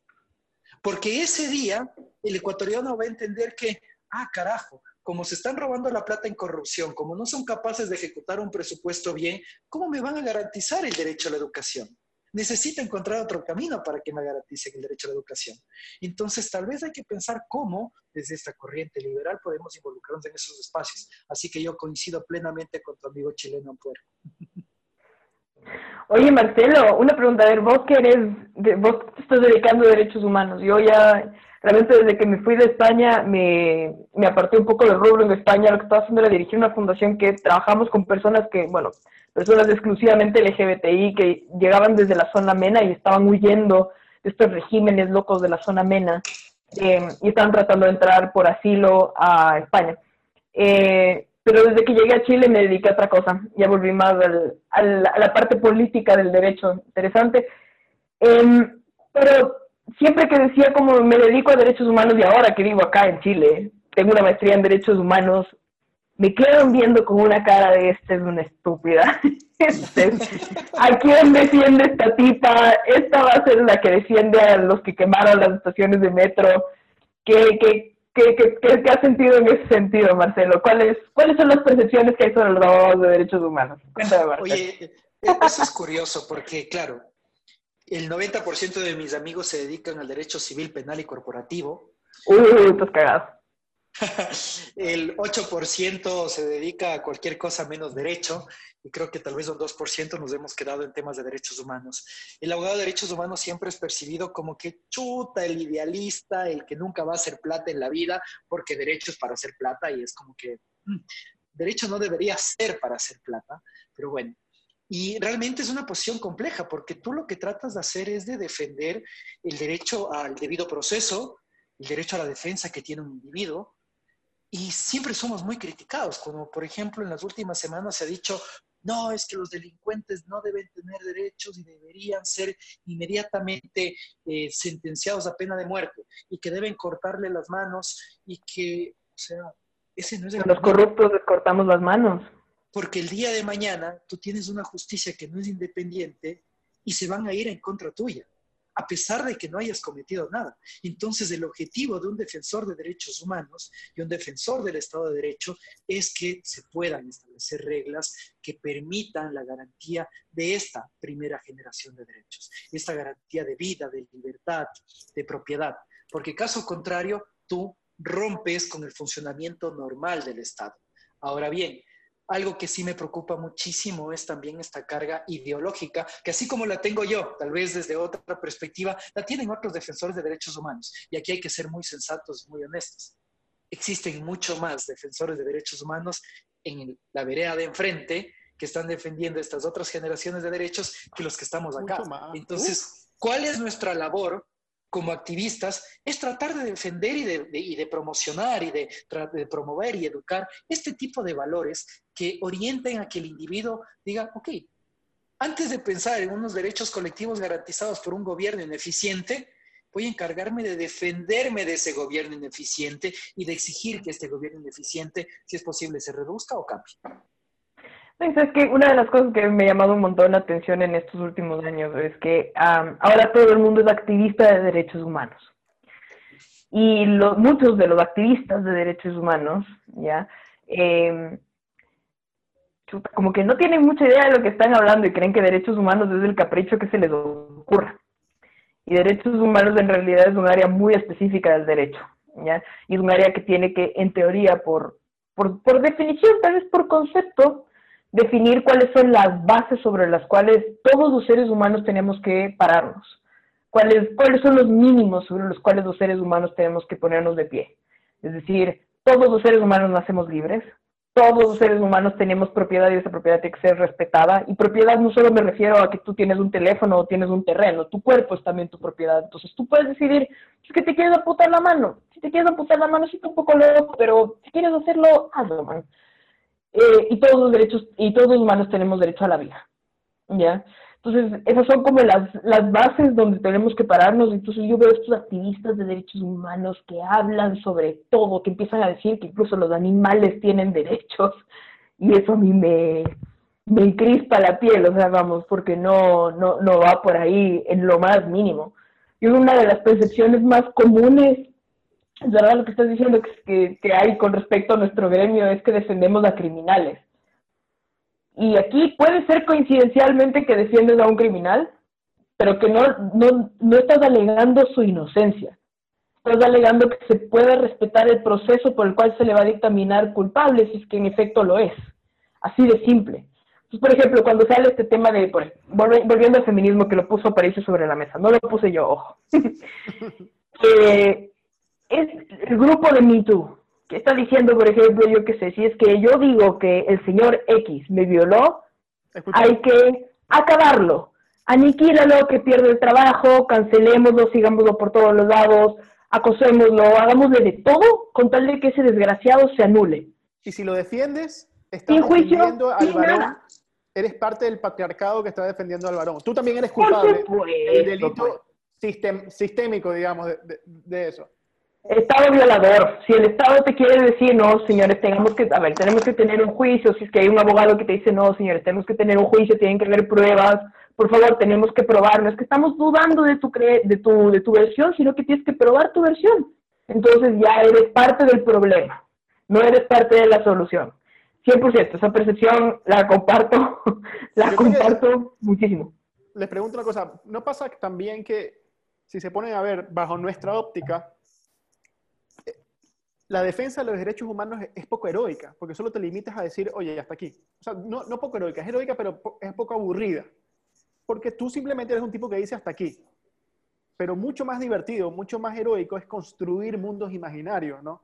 Porque ese día el ecuatoriano va a entender que, ah, carajo, como se están robando la plata en corrupción, como no son capaces de ejecutar un presupuesto bien, ¿cómo me van a garantizar el derecho a la educación? Necesito encontrar otro camino para que me garanticen el derecho a la educación. Entonces, tal vez hay que pensar cómo, desde esta corriente liberal, podemos involucrarnos en esos espacios. Así que yo coincido plenamente con tu amigo chileno Ampuero. Oye, Marcelo, una pregunta. A ver, vos que eres, vos te estás dedicando a derechos humanos. Yo ya realmente desde que me fui de España me, me aparté un poco del rubro en España. Lo que estaba haciendo era dirigir una fundación que trabajamos con personas que, bueno, personas exclusivamente LGBTI que llegaban desde la zona MENA y estaban huyendo de estos regímenes locos de la zona MENA eh, y estaban tratando de entrar por asilo a España. Eh, pero desde que llegué a Chile me dediqué a otra cosa. Ya volví más a la parte política del derecho. Interesante. Em, pero siempre que decía como me dedico a derechos humanos y ahora que vivo acá en Chile, tengo una maestría en derechos humanos, me quedan viendo con una cara de esta es una estúpida. Este, ¿A quién defiende esta tipa? Esta va a ser la que defiende a los que quemaron las estaciones de metro. ¿Qué, qué, qué, qué, qué has sentido en ese sentido, Marcelo? ¿Cuáles, ¿Cuáles son las percepciones que hay sobre los abogados de derechos humanos? Cuéntame, Marcelo. Oye, eso es curioso porque, claro, el 90% de mis amigos se dedican al derecho civil, penal y corporativo. Uy, estás cagado. el 8% se dedica a cualquier cosa menos derecho y creo que tal vez un 2% nos hemos quedado en temas de derechos humanos. El abogado de derechos humanos siempre es percibido como que chuta, el idealista, el que nunca va a hacer plata en la vida, porque derecho es para hacer plata y es como que mm, derecho no debería ser para hacer plata, pero bueno, y realmente es una posición compleja porque tú lo que tratas de hacer es de defender el derecho al debido proceso, el derecho a la defensa que tiene un individuo. Y siempre somos muy criticados, como por ejemplo en las últimas semanas se ha dicho, no, es que los delincuentes no deben tener derechos y deberían ser inmediatamente eh, sentenciados a pena de muerte y que deben cortarle las manos y que, o sea, ese no es el... Los corruptos les cortamos las manos. Porque el día de mañana tú tienes una justicia que no es independiente y se van a ir en contra tuya, a pesar de que no hayas cometido nada. Entonces, el objetivo de un defensor de derechos humanos y un defensor del Estado de Derecho es que se puedan establecer reglas que permitan la garantía de esta primera generación de derechos, esta garantía de vida, de libertad, de propiedad, porque caso contrario, tú rompes con el funcionamiento normal del Estado. Ahora bien, algo que sí me preocupa muchísimo es también esta carga ideológica, que así como la tengo yo, tal vez desde otra perspectiva, la tienen otros defensores de derechos humanos. Y aquí hay que ser muy sensatos, muy honestos. Existen mucho más defensores de derechos humanos en la vereda de enfrente que están defendiendo estas otras generaciones de derechos que los que estamos acá. Entonces, ¿cuál es nuestra labor como activistas es tratar de defender y de, promocionar y de, de, promover y educar este tipo de valores que orienten a que el individuo diga, ok, antes de pensar en unos derechos colectivos garantizados por un gobierno ineficiente, voy a encargarme de defenderme de ese gobierno ineficiente y de exigir que este gobierno ineficiente, si es posible, se reduzca o cambie. Es que una de las cosas que me ha llamado un montón la atención en estos últimos años es que ahora todo el mundo es activista de derechos humanos. Y muchos de los activistas de derechos humanos, ¿ya? Em, como que no tienen mucha idea de lo que están hablando y creen que derechos humanos es el capricho que se les ocurra. Y derechos humanos en realidad es un área muy específica del derecho, ¿ya? Y es un área que tiene que, en teoría, por, por, por definición, tal vez por concepto, definir cuáles son las bases sobre las cuales todos los seres humanos tenemos que pararnos. ¿Cuáles, ¿Cuáles son los mínimos sobre los cuales los seres humanos tenemos que ponernos de pie? Es decir, todos los seres humanos nacemos libres, todos los seres humanos tenemos propiedad y esa propiedad tiene que ser respetada. Y propiedad no solo me refiero a que tú tienes un teléfono o tienes un terreno, tu cuerpo es también tu propiedad. Entonces tú puedes decidir, si es que te quieres amputar la mano, si te quieres amputar la mano, sí está un poco loco, pero si quieres hacerlo, hazlo, man. Eh, y todos los derechos, y todos los humanos tenemos derecho a la vida. ¿Ya? Entonces, esas son como las, las bases donde tenemos que pararnos. Entonces, yo veo estos activistas de derechos humanos que hablan sobre todo, que empiezan a decir que incluso los animales tienen derechos, y eso a mí me, me encrispa la piel, o sea, vamos, porque no, no, no va por ahí en lo más mínimo. Y una de las percepciones más comunes, es verdad lo que estás diciendo que, que hay con respecto a nuestro gremio, es que defendemos a criminales y aquí puede ser coincidencialmente que defiendes a un criminal, pero que no, no, no estás alegando su inocencia. Estás alegando que se puede respetar el proceso por el cual se le va a dictaminar culpable, si es que en efecto lo es. Así de simple. Entonces, por ejemplo, cuando sale este tema de, volviendo al feminismo que lo puso Aparicio sobre la mesa, no lo puse yo, ojo. eh, es el grupo de Me ¿Qué está diciendo, por ejemplo, yo qué sé, si es que yo digo que el señor X me violó, hay que acabarlo, aniquílalo, que pierde el trabajo, cancelémoslo, sigámoslo por todos los lados, acosémoslo, hagámosle de todo con tal de que ese desgraciado se anule. Y si lo defiendes, estás defendiendo al varón. Eres parte del patriarcado que está defendiendo al varón. Tú también eres culpable del delito sistémico, digamos, de eso. Estado violador. Si el Estado te quiere decir, no, señores, tenemos que, a ver, tenemos que tener un juicio, si es que hay un abogado que te dice, no, señores, tenemos que tener un juicio, tienen que haber pruebas, por favor, tenemos que probar, no es que estamos dudando de tu, de tu, de tu versión, sino que tienes que probar tu versión. Entonces ya eres parte del problema, no eres parte de la solución. 100%, esa percepción la comparto, la comparto muchísimo. Les pregunto una cosa, ¿no pasa también que si se ponen a ver bajo nuestra óptica, la defensa de los derechos humanos es, poco heroica, porque solo te limitas a decir, oye, ya está aquí. O sea, no, no poco heroica, es heroica, pero es poco aburrida. Porque tú simplemente eres un tipo que dice hasta aquí. Pero mucho más divertido, mucho más heroico es construir mundos imaginarios, ¿no?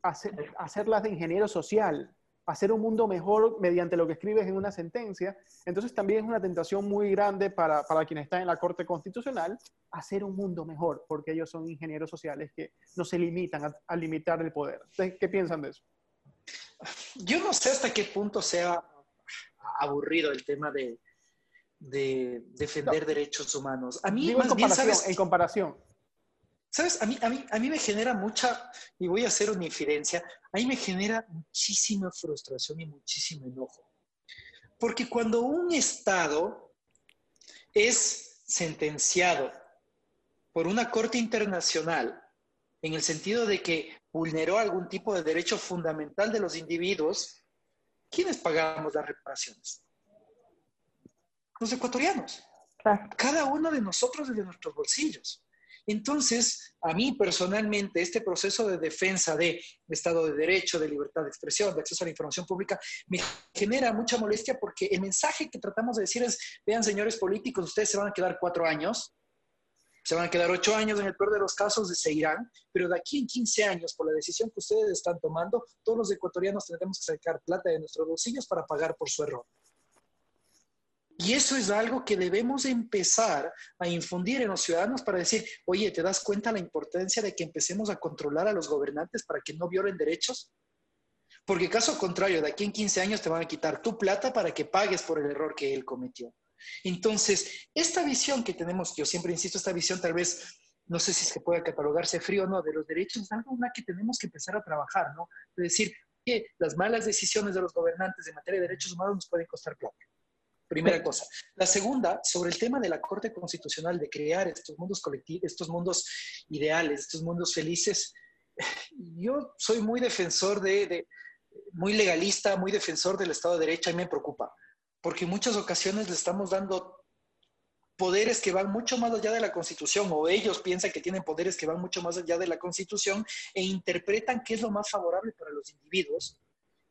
Hacer, hacerlas de ingeniero social, hacer un mundo mejor mediante lo que escribes en una sentencia. Entonces también es una tentación muy grande para, para quienes están en la Corte Constitucional hacer un mundo mejor, porque ellos son ingenieros sociales que no se limitan a, limitar el poder. ¿Qué piensan de eso? Yo no sé hasta qué punto sea aburrido el tema de, de defender derechos humanos. A mí, en, comparación, en comparación. ¿Sabes? A mí, a, mí, a mí me genera mucha, y voy a hacer una infidencia, a mí me genera muchísima frustración y muchísimo enojo. Porque cuando un Estado es sentenciado por una corte internacional en el sentido de que vulneró algún tipo de derecho fundamental de los individuos, ¿quiénes pagamos las reparaciones? Los ecuatorianos. Cada uno de nosotros desde nuestros bolsillos. Entonces, a mí personalmente, este proceso de defensa de Estado de Derecho, de libertad de expresión, de acceso a la información pública, me genera mucha molestia porque el mensaje que tratamos de decir es, vean señores políticos, ustedes se van a quedar cuatro años, se van a quedar ocho años, en el peor de los casos se irán, pero de aquí en 15 años, por la decisión que ustedes están tomando, todos los ecuatorianos tendremos que sacar plata de nuestros bolsillos para pagar por su error. Y eso es algo que debemos empezar a infundir en los ciudadanos para decir, oye, ¿te das cuenta la importancia de que empecemos a controlar a los gobernantes para que no violen derechos? Porque caso contrario, de aquí en 15 años te van a quitar tu plata para que pagues por el error que él cometió. Entonces, esta visión que tenemos, yo siempre insisto, esta visión tal vez, no sé si se puede catalogarse frío o no, de los derechos, es algo una que tenemos que empezar a trabajar, ¿no? Es decir, que las malas decisiones de los gobernantes en materia de derechos humanos nos pueden costar plata. Primera cosa. La segunda, sobre el tema de la Corte Constitucional, de crear estos mundos colectivos, estos mundos ideales, estos mundos felices, yo soy muy defensor de, muy legalista, muy defensor del Estado de Derecho y me preocupa, porque en muchas ocasiones le estamos dando poderes que van mucho más allá de la Constitución, o ellos piensan que tienen poderes que van mucho más allá de la Constitución e interpretan qué es lo más favorable para los individuos,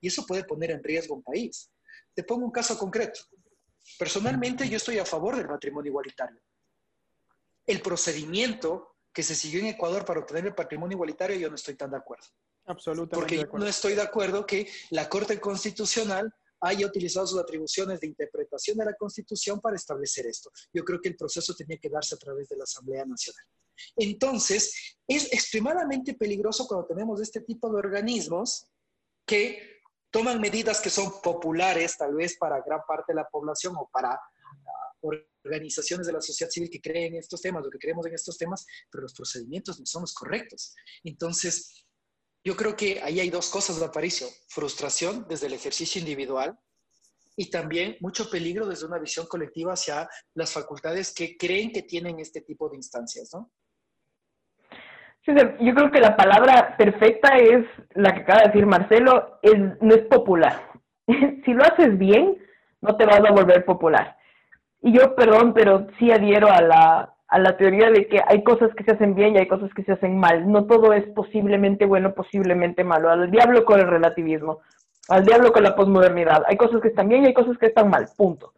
y eso puede poner en riesgo un país. Te pongo un caso concreto. Personalmente yo estoy a favor del matrimonio igualitario. el procedimiento que se siguió en Ecuador para obtener el patrimonio igualitario, yo no estoy tan de acuerdo. Absolutamente. Porque no estoy de acuerdo que la Corte Constitucional haya utilizado sus atribuciones de interpretación de la Constitución para establecer esto. Yo creo que el proceso tenía que darse a través de la Asamblea Nacional. Entonces, es extremadamente peligroso cuando tenemos este tipo de organismos que toman medidas que son populares tal vez para gran parte de la población o para uh, organizaciones de la sociedad civil que creen en estos temas o que creemos en estos temas, pero los procedimientos no son los correctos. Entonces, yo creo que ahí hay dos cosas, Aparicio. Frustración desde el ejercicio individual y también mucho peligro desde una visión colectiva hacia las facultades que creen que tienen este tipo de instancias, ¿no? Yo creo que la palabra perfecta es la que acaba de decir Marcelo, no es popular. si lo haces bien, no te vas a volver popular. Y yo, perdón, pero sí adhiero a la, a la teoría de que hay cosas que se hacen bien y hay cosas que se hacen mal. No todo es posiblemente bueno, posiblemente malo. Al diablo con el relativismo, al diablo con la posmodernidad. Hay cosas que están bien y hay cosas que están mal, punto.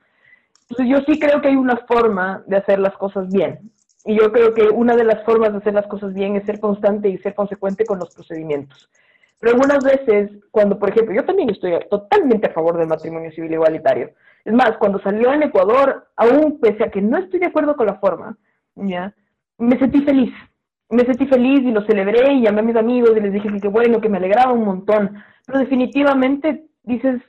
Entonces yo sí creo que hay una forma de hacer las cosas bien. Y yo creo que una de las formas de hacer las cosas bien es ser constante y ser consecuente con los procedimientos. Pero algunas veces, cuando, por ejemplo, yo también estoy totalmente a favor del matrimonio civil igualitario. Es más, cuando salió en Ecuador, aún pese a que no estoy de acuerdo con la forma, ¿ya? me sentí feliz. Me sentí feliz y lo celebré y llamé a mis amigos y les dije que bueno, que me alegraba un montón. Pero definitivamente dices,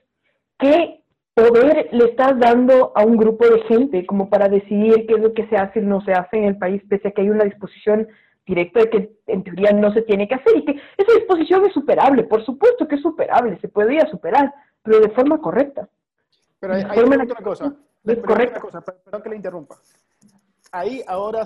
¿qué poder le estás dando a un grupo de gente como para decidir qué es lo que se hace y no se hace en el país, pese a que hay una disposición directa de que en teoría no se tiene que hacer y que esa disposición es superable, por supuesto que es superable, se podría superar, pero de forma correcta. Pero hay, hay una cosa, correcta. cosa, perdón que le interrumpa. Ahí ahora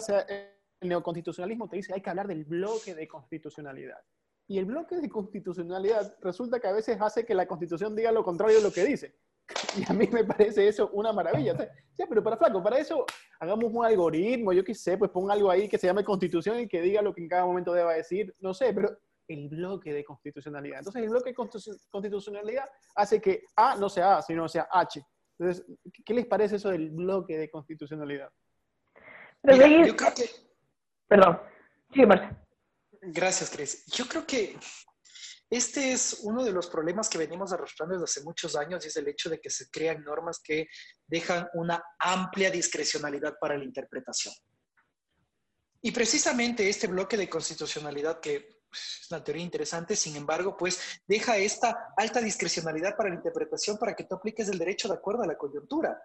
el neoconstitucionalismo te dice hay que hablar del bloque de constitucionalidad. Y el bloque de constitucionalidad resulta que a veces hace que la constitución diga lo contrario de lo que dice. Y a mí me parece eso una maravilla. O pero para flaco, para eso hagamos un algoritmo, yo qué sé, pues pon algo ahí que se llame constitución y que diga lo que en cada momento deba decir, no sé, pero el bloque de constitucionalidad. Entonces, el bloque de constitucionalidad hace que A no sea A, sino sea H. Entonces, ¿qué les parece eso del bloque de constitucionalidad? yo creo que... Perdón. Sí, Marcia. Gracias, Cris. Yo creo que este es uno de los problemas que venimos arrastrando desde hace muchos años y es el hecho de que se crean normas que dejan una amplia discrecionalidad para la interpretación. Y precisamente este bloque de constitucionalidad que pues, es una teoría interesante, sin embargo, pues deja esta alta discrecionalidad para la interpretación para que tú apliques el derecho de acuerdo a la coyuntura.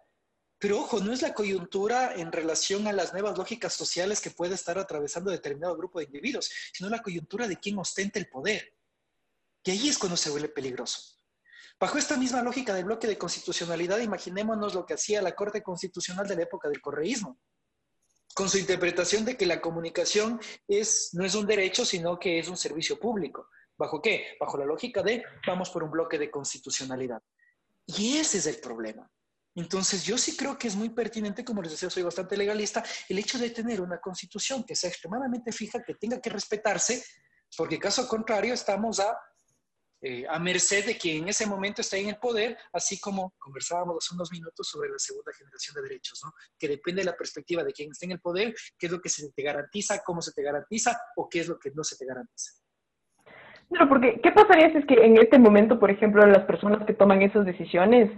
Pero ojo, no es la coyuntura en relación a las nuevas lógicas sociales que puede estar atravesando determinado grupo de individuos, sino la coyuntura de quien ostenta el poder. Y ahí es cuando se vuelve peligroso. Bajo esta misma lógica del bloque de constitucionalidad, imaginémonos lo que hacía la Corte Constitucional de la época del correísmo, con su interpretación de que la comunicación es, no es un derecho, sino que es un servicio público. ¿Bajo qué? Bajo la lógica de vamos por un bloque de constitucionalidad. Y ese es el problema. Entonces, yo sí creo que es muy pertinente, como les decía, soy bastante legalista, el hecho de tener una constitución que sea extremadamente fija, que tenga que respetarse, porque caso contrario estamos a eh, a merced de quien en ese momento está en el poder, así como conversábamos hace unos minutos sobre la segunda generación de derechos, ¿no? que depende de la perspectiva de quien está en el poder, qué es lo que se te garantiza, cómo se te garantiza o qué es lo que no se te garantiza. No, porque ¿qué pasaría si es que en este momento, por ejemplo, las personas que toman esas decisiones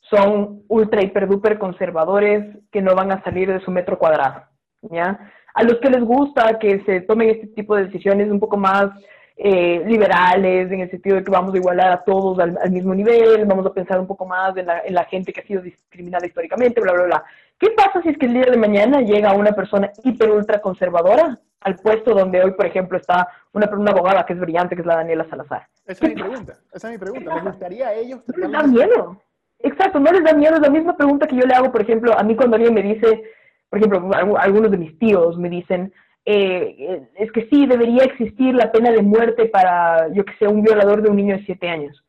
son ultra, hiper, duper conservadores que no van a salir de su metro cuadrado? ¿ya? A los que les gusta que se tomen este tipo de decisiones un poco más eh, liberales, en el sentido de que vamos a igualar a todos al, mismo nivel, vamos a pensar un poco más en la, en la, gente que ha sido discriminada históricamente, bla, bla, bla. ¿Qué pasa si es que el día de mañana llega una persona hiper ultra conservadora al puesto donde hoy, por ejemplo, está una, una abogada que es brillante, que es la Daniela Salazar? Esa es mi pregunta, esa es mi pregunta. ¿Les gustaría a ellos? No les da miedo. Exacto, no les da miedo. Es la misma pregunta que yo le hago, por ejemplo, a mí cuando alguien me dice, por ejemplo, algunos de mis tíos me dicen, eh, es que sí, debería existir la pena de muerte para, yo que sé, un violador de un niño de siete años.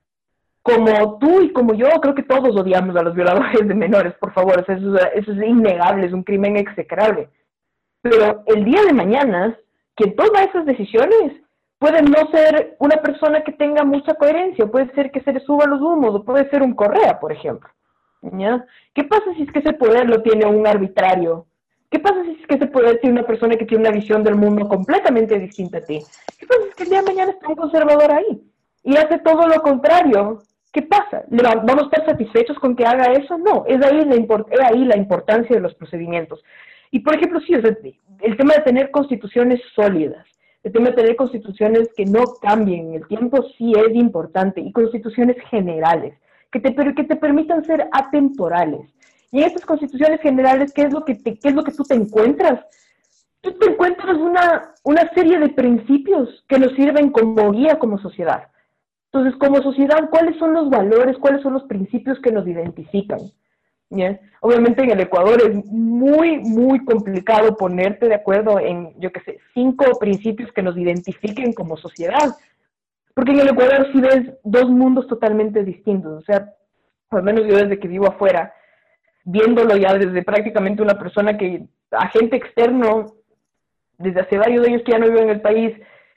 Como tú y como yo, creo que todos odiamos a los violadores de menores, por favor, eso, es innegable, es un crimen execrable. Pero el día de mañana, quien toma esas decisiones puede no ser una persona que tenga mucha coherencia, puede ser que se le suba los humos, o puede ser un correa, por ejemplo. ¿Qué pasa si es que ese poder lo tiene un arbitrario ¿Qué pasa si es que se puede decir una persona que tiene una visión del mundo completamente distinta a ti? ¿Qué pasa si es que el día de mañana está un conservador ahí y hace todo lo contrario? ¿Qué pasa? ¿Vamos a estar satisfechos con que haga eso? No, es ahí la, es ahí la importancia de los procedimientos. Y por ejemplo, sí, el tema de tener constituciones sólidas, el tema de tener constituciones que no cambien en el tiempo sí es importante y constituciones generales, que te, que te permitan ser atemporales en estas constituciones generales, ¿qué es lo que, qué es lo que tú te encuentras? Tú te encuentras una, una serie de principios que nos sirven como guía como sociedad. Entonces, como sociedad, ¿cuáles son los valores, cuáles son los principios que nos identifican? Obviamente en el Ecuador es muy, muy complicado ponerte de acuerdo en, yo qué sé, cinco principios que nos identifiquen como sociedad. Porque en el Ecuador sí ves dos mundos totalmente distintos. O sea, al menos yo desde que vivo afuera, viéndolo ya desde prácticamente una persona que, agente externo, desde hace varios años que ya no vivo en el país,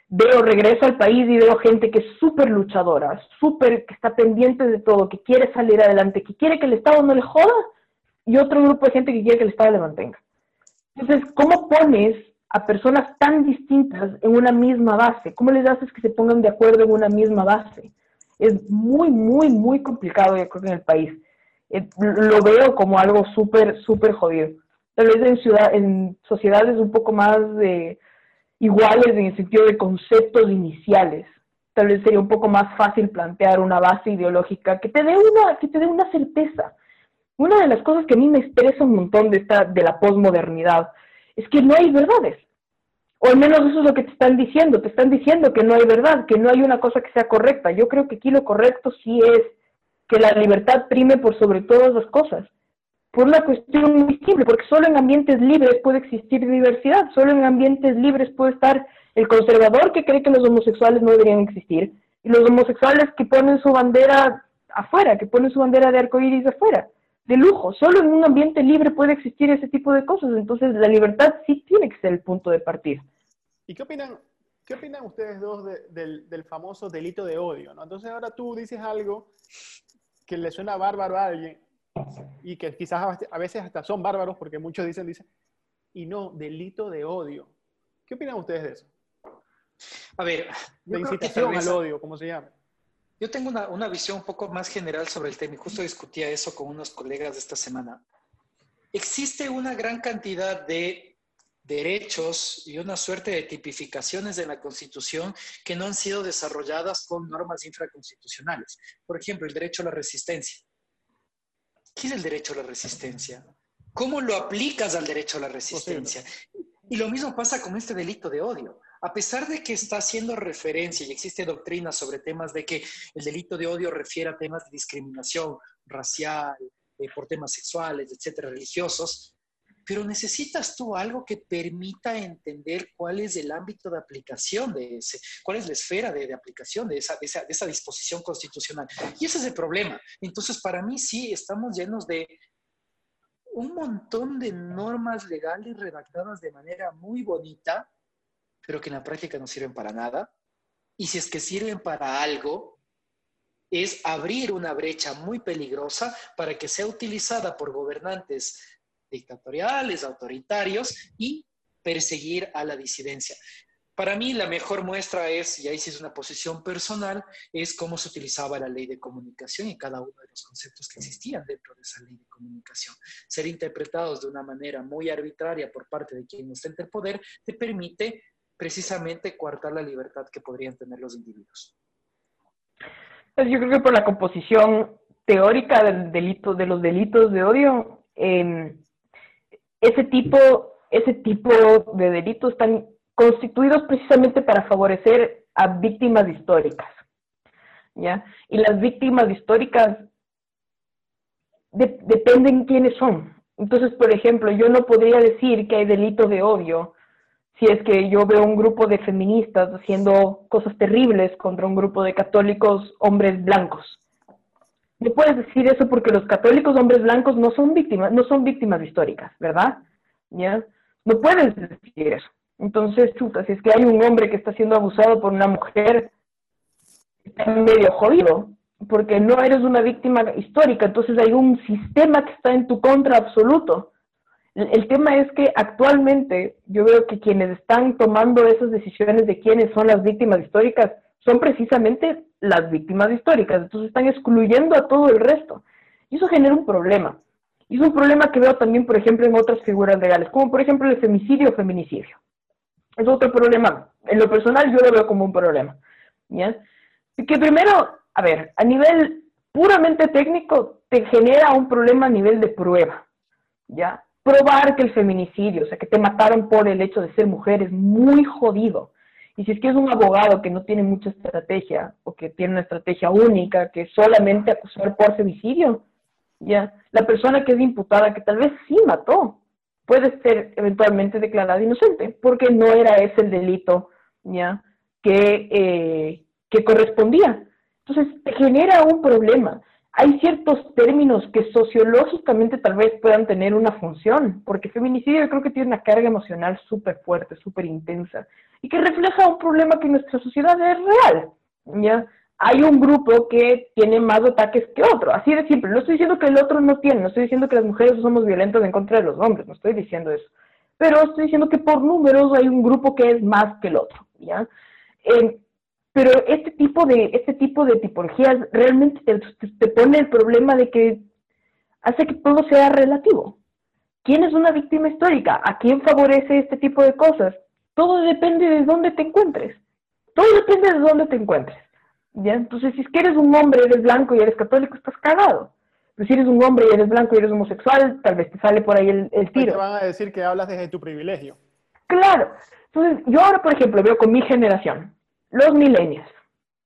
veo regreso al país y veo gente que es súper luchadora, súper, que está pendiente de todo, que quiere salir adelante, que quiere que el Estado no le joda, y otro grupo de gente que quiere que el Estado le mantenga. Entonces, ¿cómo pones a personas tan distintas en una misma base? ¿Cómo les haces que se pongan de acuerdo en una misma base? Es muy, muy, muy complicado, yo creo, en el país. Eh, lo veo como algo súper, súper jodido. Tal vez en, ciudad, en sociedades un poco más iguales en el sentido de conceptos iniciales. Tal vez sería un poco más fácil plantear una base ideológica que te dé una, que te dé una certeza. Una de las cosas que a mí me estresa un montón de, esta, de la posmodernidad es que no hay verdades. O al menos eso es lo que te están diciendo. Te están diciendo que no hay verdad, que no hay una cosa que sea correcta. Yo creo que aquí lo correcto sí es que la libertad prime por sobre todas las cosas. Por una cuestión muy simple, porque solo en ambientes libres puede existir diversidad, solo en ambientes libres puede estar el conservador que cree que los homosexuales no deberían existir, y los homosexuales que ponen su bandera afuera, que ponen su bandera de arcoíris afuera, de lujo. Solo en un ambiente libre puede existir ese tipo de cosas. Entonces, la libertad sí tiene que ser el punto de partida. ¿Y qué opinan, qué opinan ustedes dos del, del, famoso delito de odio? ¿no? Entonces, ahora tú dices algo que le suena bárbaro a alguien y que quizás a veces hasta son bárbaros porque muchos dicen, dicen, y no, delito de odio. ¿Qué opinan ustedes de eso? A ver, de incitación al odio, ¿cómo se llama? Yo tengo una, una, visión un poco más general sobre el tema y justo discutía eso con unos colegas de esta semana. Existe una gran cantidad de derechos y una suerte de tipificaciones de la Constitución que no han sido desarrolladas con normas infraconstitucionales. Por ejemplo, el derecho a la resistencia. ¿Qué es el derecho a la resistencia? ¿Cómo lo aplicas al derecho a la resistencia? Y lo mismo pasa con este delito de odio. A pesar de que está haciendo referencia y existe doctrina sobre temas de que el delito de odio refiere a temas de discriminación racial, eh, por temas sexuales, etcétera, religiosos, pero necesitas tú algo que permita entender cuál es el ámbito de aplicación de ese, cuál es la esfera de, aplicación de esa, de esa, disposición constitucional. Y ese es el problema. Entonces, para mí sí, estamos llenos de un montón de normas legales redactadas de manera muy bonita, pero que en la práctica no sirven para nada. Y si es que sirven para algo, es abrir una brecha muy peligrosa para que sea utilizada por gobernantes dictatoriales, autoritarios y perseguir a la disidencia. Para mí la mejor muestra es, y ahí sí es una posición personal, es cómo se utilizaba la ley de comunicación y cada uno de los conceptos que existían dentro de esa ley de comunicación. Ser interpretados de una manera muy arbitraria por parte de quien está en el poder te permite precisamente coartar la libertad que podrían tener los individuos. Pues yo creo que por la composición teórica del delito, de los delitos de odio, ese tipo, ese tipo de delitos están constituidos precisamente para favorecer a víctimas históricas. ¿ya? Y las víctimas históricas dependen quiénes son. Entonces, por ejemplo, yo no podría decir que hay delito de odio si es que yo veo un grupo de feministas haciendo cosas terribles contra un grupo de católicos hombres blancos. No puedes decir eso porque los católicos hombres blancos no son víctimas, no son víctimas históricas, ¿verdad? ¿Ya? No puedes decir eso. Entonces, chuta, si es que hay un hombre que está siendo abusado por una mujer, está medio jodido, porque no eres una víctima histórica, entonces hay un sistema que está en tu contra absoluto. El, tema es que actualmente yo veo que quienes están tomando esas decisiones de quiénes son las víctimas históricas son precisamente las víctimas históricas, entonces están excluyendo a todo el resto. Y eso genera un problema. Y es un problema que veo también, por ejemplo, en otras figuras legales, como por ejemplo el femicidio o feminicidio. Es otro problema. En lo personal yo lo veo como un problema. ¿ya? Que primero, a ver, a nivel puramente técnico, te genera un problema a nivel de prueba. ¿ya? Probar que el feminicidio, o sea, que te mataron por el hecho de ser mujer, es muy jodido. Y si es que es un abogado que no tiene mucha estrategia o que tiene una estrategia única, que solamente acusar por femicidio, ya, la persona que es imputada, que tal vez sí mató, puede ser eventualmente declarada inocente, porque no era ese el delito, ya, que, eh, que correspondía. Entonces, te genera un problema. Hay ciertos términos que sociológicamente tal vez puedan tener una función, porque feminicidio creo que tiene una carga emocional súper fuerte, súper intensa, y que refleja un problema que en nuestra sociedad es real, ¿ya? hay un grupo que tiene más ataques que otro, así de simple. No estoy diciendo que el otro no tiene, no estoy diciendo que las mujeres somos violentas en contra de los hombres, no estoy diciendo eso. Pero estoy diciendo que por números hay un grupo que es más que el otro, ¿ya? Pero este tipo de, este tipo de tipologías realmente te, te pone el problema de que hace que todo sea relativo. ¿Quién es una víctima histórica? ¿A quién favorece este tipo de cosas? Todo depende de dónde te encuentres. Todo depende de dónde te encuentres. ¿ya? Entonces, si es que eres un hombre, eres blanco y eres católico, estás cagado. Pero si eres un hombre y eres blanco y eres homosexual, tal vez te sale por ahí el, el tiro. Te van a decir que hablas desde tu privilegio. Claro. Entonces, yo ahora, por ejemplo, veo con mi generación, los millennials.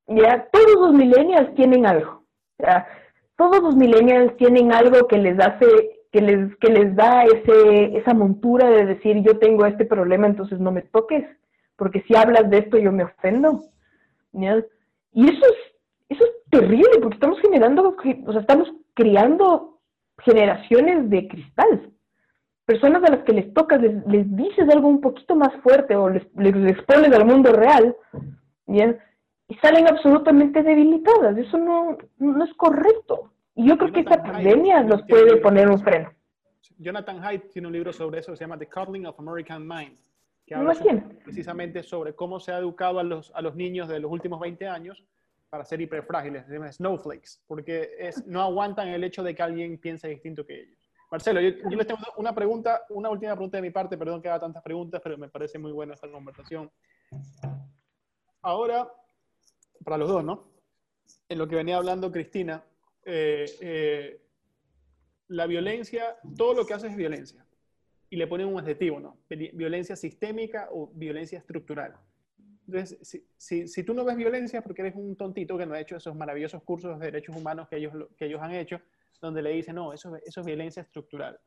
¿ya? Todos los millennials tienen algo. ¿ya? Todos los millennials tienen algo que les hace, que les, que les da ese, esa montura de decir, yo tengo este problema, entonces no me toques, porque si hablas de esto yo me ofendo. ¿ya? Y eso es, eso es terrible, porque estamos generando, o sea, estamos criando generaciones de cristal. Personas a las que les tocas, les, les dices algo un poquito más fuerte o les, les expones al mundo real, ¿bien? y salen absolutamente debilitadas. Eso no, no es correcto. Y yo creo que esta pandemia nos puede poner un freno. Jonathan Haidt tiene un libro sobre eso, se llama The Coddling of American Mind que habla precisamente sobre cómo se ha educado a los, a los niños de los últimos 20 años para ser hiperfrágiles, snowflakes, porque es, no aguantan el hecho de que alguien piense distinto que ellos. Marcelo, yo, les tengo una pregunta, una última pregunta de mi parte, perdón que haga tantas preguntas, pero me parece muy buena esta conversación. Ahora, para los dos, ¿no? En lo que venía hablando Cristina, eh, eh, la violencia, todo lo que hace es violencia y le ponen un adjetivo, ¿no? Violencia sistémica o violencia estructural. Entonces, si, si, tú no ves violencia porque eres un tontito que no ha hecho esos maravillosos cursos de derechos humanos que ellos, que ellos han hecho, donde le dicen, no, eso, eso es violencia estructural.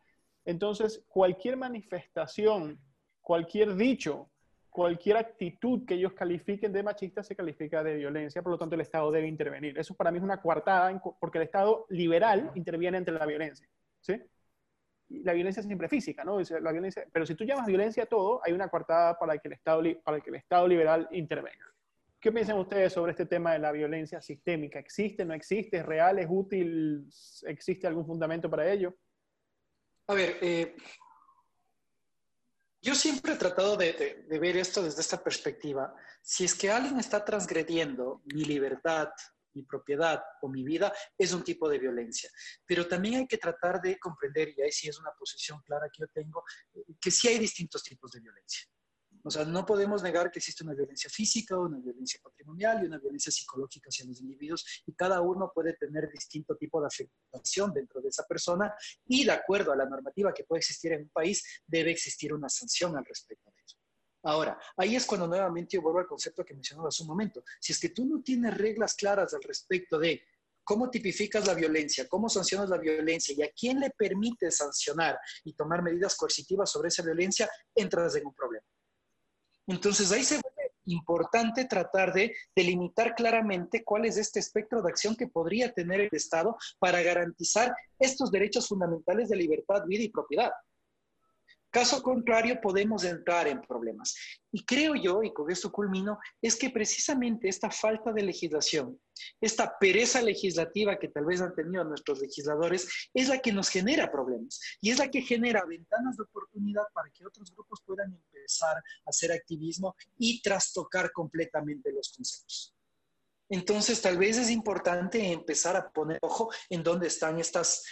Entonces, cualquier manifestación, cualquier dicho, cualquier actitud que ellos califiquen de machista se califica de violencia, por lo tanto el Estado debe intervenir. Eso para mí es una coartada, porque el Estado liberal interviene entre la violencia. ¿sí? la violencia es siempre física, ¿no? La violencia, pero si tú llamas violencia a todo, hay una coartada para que el Estado, para que el Estado liberal intervenga. ¿Qué piensan ustedes sobre este tema de la violencia sistémica? ¿Existe, no existe? ¿Es real? ¿Es útil? ¿Existe algún fundamento para ello? A ver, eh, yo siempre he tratado de, ver esto desde esta perspectiva. Si es que alguien está transgrediendo mi libertad, mi propiedad o mi vida es un tipo de violencia. Pero también hay que tratar de comprender, y ahí sí es una posición clara que yo tengo, eh, que sí hay distintos tipos de violencia. O sea, no podemos negar que existe una violencia física, una violencia patrimonial y una violencia psicológica hacia los individuos y cada uno puede tener distinto tipo de afectación dentro de esa persona y de acuerdo a la normativa que puede existir en un país, debe existir una sanción al respecto de eso. Ahora, ahí es cuando nuevamente yo vuelvo al concepto que mencionaba hace un momento. Si es que tú no tienes reglas claras al respecto de cómo tipificas la violencia, cómo sancionas la violencia y a quién le permite sancionar y tomar medidas coercitivas sobre esa violencia, entras en un problema. Entonces ahí se vuelve importante tratar de delimitar claramente cuál es este espectro de acción que podría tener el Estado para garantizar estos derechos fundamentales de libertad, vida y propiedad. Caso contrario, podemos entrar en problemas. Y creo yo, y con esto culmino, es que precisamente esta falta de legislación, esta pereza legislativa que tal vez han tenido nuestros legisladores, es la que nos genera problemas y es la que genera ventanas de oportunidad para que otros grupos puedan empezar a hacer activismo y trastocar completamente los conceptos. Entonces, tal vez es importante empezar a poner ojo en dónde están estas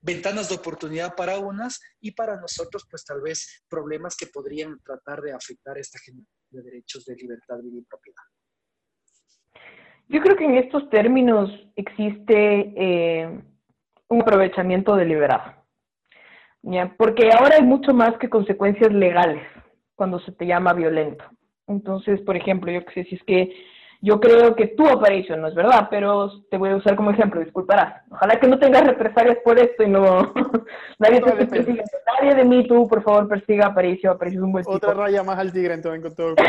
ventanas de oportunidad para unas y para nosotros, pues tal vez problemas que podrían tratar de afectar esta generación de derechos de libertad, vida y propiedad. Yo creo que en estos términos existe eh, un aprovechamiento deliberado, ¿ya? porque ahora hay mucho más que consecuencias legales cuando se te llama violento. Entonces, por ejemplo, yo que sé, si es que yo creo que tu aparición no es verdad, pero te voy a usar como ejemplo, disculparás. Ojalá que no tengas represalias por esto y no... nadie te persiga. Nadie de mí, tú, por favor, persiga a Aparicio. Aparicio es un buen tipo. Otra raya más al tigre, entonces, con todo.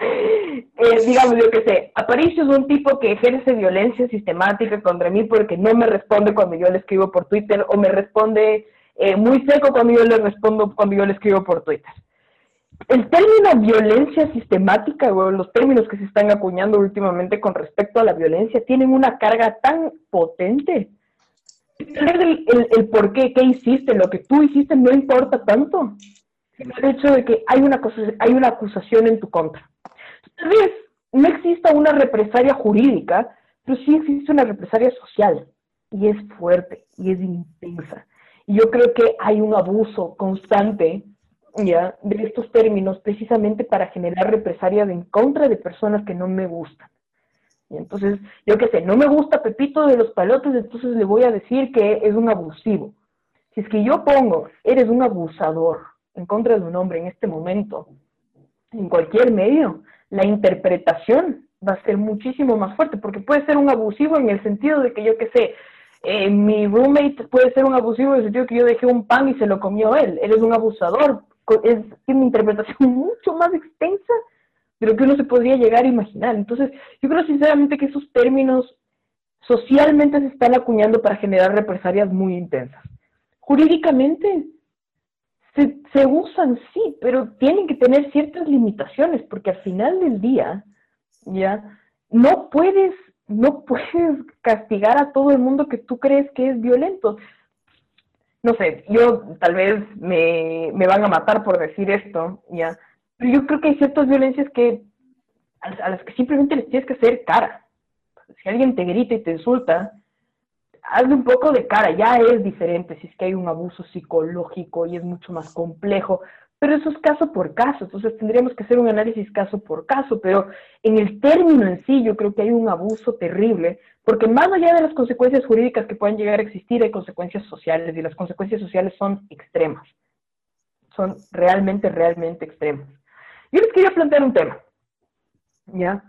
eh, digamos, yo que sé, Aparicio es un tipo que ejerce violencia sistemática contra mí porque no me responde cuando yo le escribo por Twitter o me responde eh, muy seco cuando yo le respondo cuando yo le escribo por Twitter el término violencia sistemática, o los términos que se están acuñando últimamente con respecto a la violencia, tienen una carga tan potente. El, el, por qué, qué hiciste, lo que tú hiciste no importa tanto. El hecho de que hay una, hay una acusación en tu contra. Vez no exista una represalia jurídica, pero sí existe una represalia social. Y es fuerte, y es intensa. Y yo creo que hay un abuso constante ¿ya? de estos términos precisamente para generar represalias en contra de personas que no me gustan. Y entonces, yo qué sé, no me gusta Pepito de los palotes, entonces le voy a decir que es un abusivo. Si es que yo pongo, eres un abusador en contra de un hombre en este momento, en cualquier medio, la interpretación va a ser muchísimo más fuerte, porque puede ser un abusivo en el sentido de que yo qué sé, eh, mi roommate puede ser un abusivo en el sentido que yo dejé un pan y se lo comió él, él es un abusador es una interpretación mucho más extensa de lo que uno se podría llegar a imaginar. Entonces, yo creo sinceramente que esos términos socialmente se están acuñando para generar represalias muy intensas. Jurídicamente se, se usan, sí, pero tienen que tener ciertas limitaciones, porque al final del día, ya, no puedes, no puedes castigar a todo el mundo que tú crees que es violento no sé, yo tal vez me, van a matar por decir esto, ¿ya? Pero yo creo que hay ciertas violencias que a, las que simplemente les tienes que hacer cara. Si alguien te grita y te insulta, hazle un poco de cara, ya es diferente si es que hay un abuso psicológico y es mucho más complejo, pero eso es caso por caso, entonces tendríamos que hacer un análisis caso por caso, pero en el término en sí yo creo que hay un abuso terrible, porque más allá de las consecuencias jurídicas que puedan llegar a existir, hay consecuencias sociales y las consecuencias sociales son extremas, son realmente, realmente extremas. Yo les quería plantear un tema, ¿ya?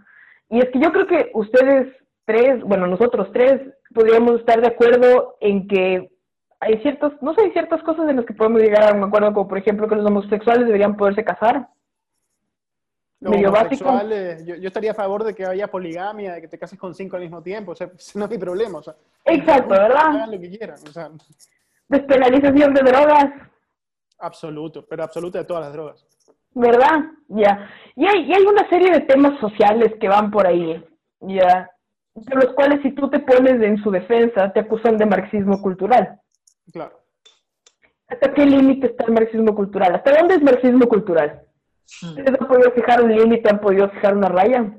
Y es que yo creo que ustedes tres, bueno, nosotros tres, podríamos estar de acuerdo en que hay ciertas, no sé, hay ciertas cosas en las que podemos llegar a un acuerdo, como por ejemplo que los homosexuales deberían poderse casar. Los Medio homosexuales, yo, yo, estaría a favor de que haya poligamia, de que te cases con cinco al mismo tiempo, o sea, no hay problema, o sea. Exacto, ¿verdad? Lo que quieran, o sea. Despenalización de drogas. Absoluto, pero absoluto de todas las drogas. ¿Verdad? Ya. Y hay, y hay una serie de temas sociales que van por ahí, ya, de los cuales si tú te pones en su defensa, te acusan de marxismo cultural. Claro. ¿Hasta qué límite está el marxismo cultural? ¿Hasta dónde es marxismo cultural? Hmm. ¿Ustedes han podido fijar un límite? ¿Han podido fijar una raya?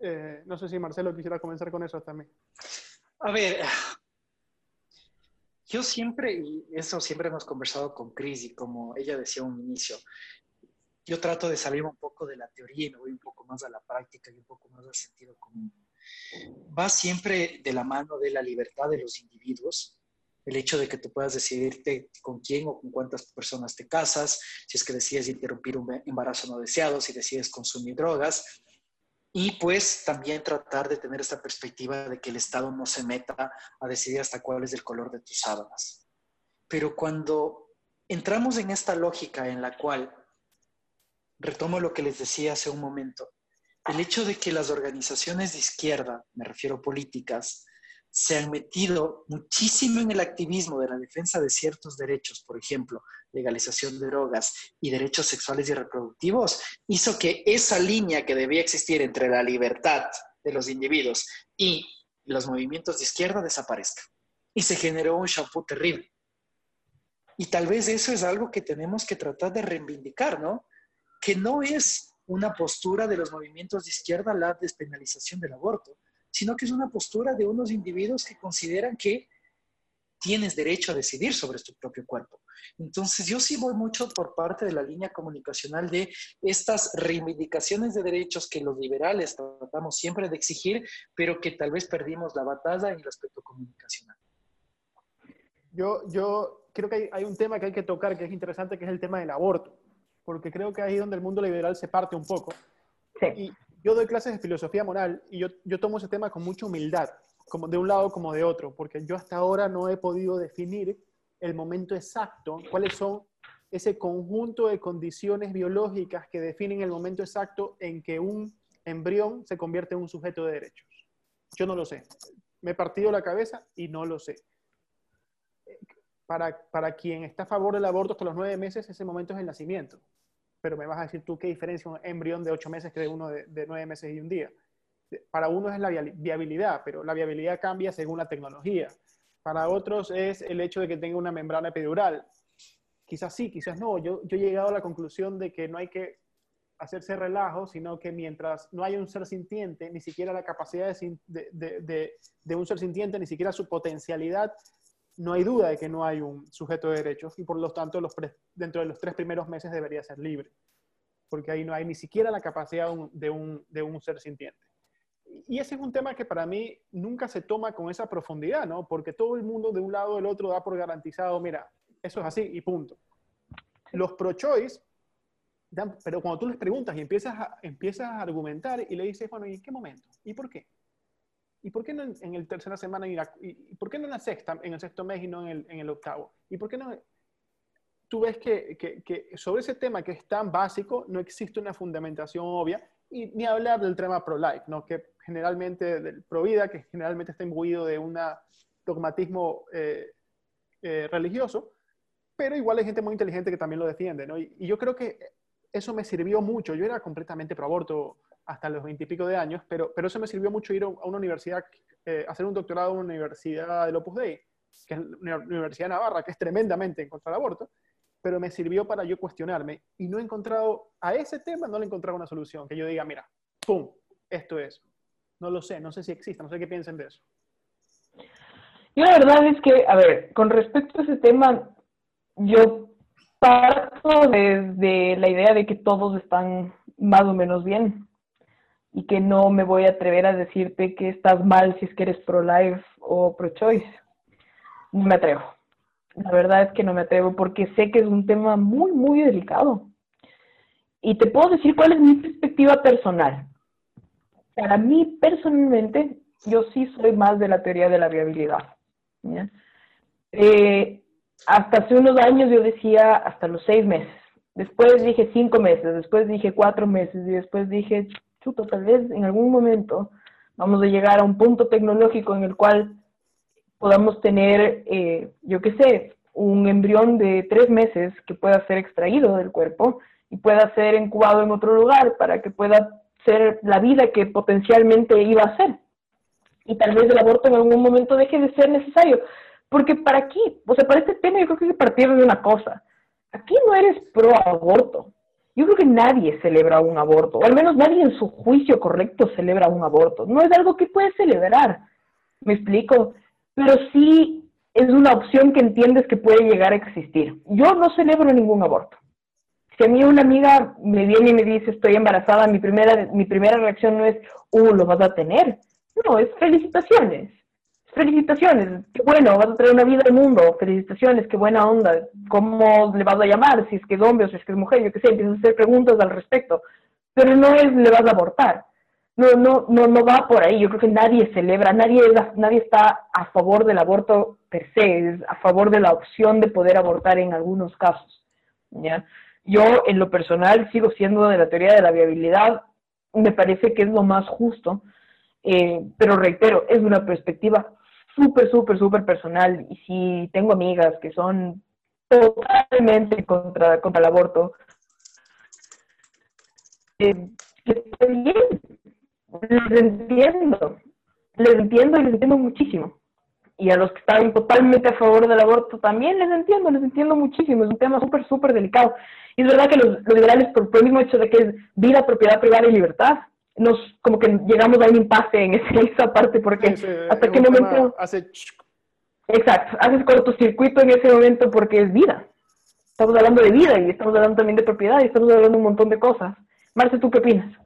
Eh, no sé si Marcelo quisiera comenzar con eso también. A ver, yo siempre, y eso siempre hemos conversado con Cris, y como ella decía un inicio, yo trato de salir un poco de la teoría y me voy un poco más a la práctica y un poco más al sentido común va siempre de la mano de la libertad de los individuos, el hecho de que tú puedas decidirte con quién o con cuántas personas te casas, si es que decides interrumpir un embarazo no deseado, si decides consumir drogas, y pues también tratar de tener esta perspectiva de que el Estado no se meta a decidir hasta cuál es el color de tus sábanas. Pero cuando entramos en esta lógica en la cual, retomo lo que les decía hace un momento, el hecho de que las organizaciones de izquierda, me refiero políticas, se han metido muchísimo en el activismo de la defensa de ciertos derechos, por ejemplo, legalización de drogas y derechos sexuales y reproductivos, hizo que esa línea que debía existir entre la libertad de los individuos y los movimientos de izquierda desaparezca. Y se generó un shampoo terrible. Y tal vez eso es algo que tenemos que tratar de reivindicar, ¿no? Que no es una postura de los movimientos de izquierda la despenalización del aborto, sino que es una postura de unos individuos que consideran que tienes derecho a decidir sobre tu propio cuerpo. Entonces, yo sí voy mucho por parte de la línea comunicacional de estas reivindicaciones de derechos que los liberales tratamos siempre de exigir, pero que tal vez perdimos la batalla en el aspecto comunicacional. Yo, yo creo que hay, un tema que hay que tocar que es interesante, que es el tema del aborto, porque creo que ahí es donde el mundo liberal se parte un poco. Y yo doy clases de filosofía moral y yo, yo tomo ese tema con mucha humildad, como de un lado como de otro, porque yo hasta ahora no he podido definir el momento exacto, cuáles son ese conjunto de condiciones biológicas que definen el momento exacto en que un embrión se convierte en un sujeto de derechos. Yo no lo sé. Me he partido la cabeza y no lo sé. Para, para quien está a favor del aborto hasta los nueve meses, ese momento es el nacimiento. Pero me vas a decir tú qué diferencia un embrión de ocho meses que de uno de, nueve meses y un día. Para uno es la viabilidad, pero la viabilidad cambia según la tecnología. Para otros es el hecho de que tenga una membrana epidural. Quizás sí, quizás no. Yo, yo he llegado a la conclusión de que no hay que hacerse relajo, sino que mientras no haya un ser sintiente, ni siquiera la capacidad de, un ser sintiente, ni siquiera su potencialidad, no hay duda de que no hay un sujeto de derechos y por lo tanto dentro de los tres primeros meses debería ser libre, porque ahí no hay ni siquiera la capacidad de un, de un ser sintiente y ese es un tema que para mí nunca se toma con esa profundidad, ¿no? Porque todo el mundo de un lado o del otro da por garantizado, mira, eso es así y punto. Los pro-choice, pero cuando tú les preguntas y empiezas a, empiezas a argumentar y le dices, bueno, ¿y en qué momento? ¿Y por qué? ¿Y por qué no en, el tercera semana y, y, por qué no en la sexta, en el sexto mes y no en el, en el octavo? ¿Y por qué no? Tú ves que, que, que, sobre ese tema que es tan básico no existe una fundamentación obvia y ni hablar del tema pro-life, ¿no? Que generalmente del Provida, que generalmente está imbuido de un dogmatismo eh, eh, religioso, pero igual hay gente muy inteligente que también lo defiende, ¿no? Y, yo creo que eso me sirvió mucho. Yo era completamente pro aborto hasta los veintipico de años, pero, pero eso me sirvió mucho ir a una universidad, eh, hacer un doctorado en una universidad del Opus Dei, que es la Universidad de Navarra, que es tremendamente en contra del aborto, pero me sirvió para yo cuestionarme y no he encontrado, a ese tema no le he encontrado una solución, que yo diga, mira, ¡pum! Esto es. No lo sé, no sé si existe, no sé qué piensen de eso. Yo la verdad es que, a ver, con respecto a ese tema, yo parto desde la idea de que todos están más o menos bien y que no me voy a atrever a decirte que estás mal si es que eres pro-life o pro-choice. No me atrevo. La verdad es que no me atrevo porque sé que es un tema muy, muy delicado. Y te puedo decir cuál es mi perspectiva personal. Para mí, personalmente, yo sí soy más de la teoría de la viabilidad. Eh, hasta hace unos años yo decía hasta los seis meses. Después dije cinco meses, después dije cuatro meses y después dije, chuto, tal vez en algún momento vamos a llegar a un punto tecnológico en el cual podamos tener, eh, yo qué sé, un embrión de tres meses que pueda ser extraído del cuerpo y pueda ser incubado en otro lugar para que pueda ser la vida que potencialmente iba a ser. Y tal vez el aborto en algún momento deje de ser necesario. Porque para aquí, o sea, para este tema yo creo que hay que partir de una cosa. Aquí no eres pro aborto. Yo creo que nadie celebra un aborto, o al menos nadie en su juicio correcto celebra un aborto. No es algo que puedes celebrar, me explico, pero sí es una opción que entiendes que puede llegar a existir. Yo no celebro ningún aborto si a mí una amiga me viene y me dice estoy embarazada, mi primera, mi primera reacción no es, uh, lo vas a tener. No, es felicitaciones. Felicitaciones, qué bueno, vas a traer una vida al mundo, felicitaciones, qué buena onda, ¿cómo le vas a llamar? Si es que es hombre o si es que es mujer, yo qué sé, empiezas a hacer preguntas al respecto. Pero no es, le vas a abortar. No, no, no, no va por ahí. Yo creo que nadie celebra, nadie, nadie está a favor del aborto per se, es a favor de la opción de poder abortar en algunos casos. ¿ya? Yo, en lo personal, sigo siendo de la teoría de la viabilidad. Me parece que es lo más justo. Eh, pero reitero, es una perspectiva súper, súper, súper personal. Y si tengo amigas que son totalmente contra, contra el aborto, eh, les entiendo, les entiendo y les entiendo muchísimo. Y a los que están totalmente a favor del aborto también les entiendo, les entiendo muchísimo. Es un tema súper, súper delicado. Y es verdad que los, liberales, por, el mismo hecho de que es vida, propiedad privada y libertad, nos como que llegamos a un impasse en esa parte, porque hasta qué momento... Hace... Exacto, haces cortocircuito en ese momento porque es vida. Estamos hablando de vida y estamos hablando también de propiedad y estamos hablando de un montón de cosas. Marce, ¿tú qué opinas?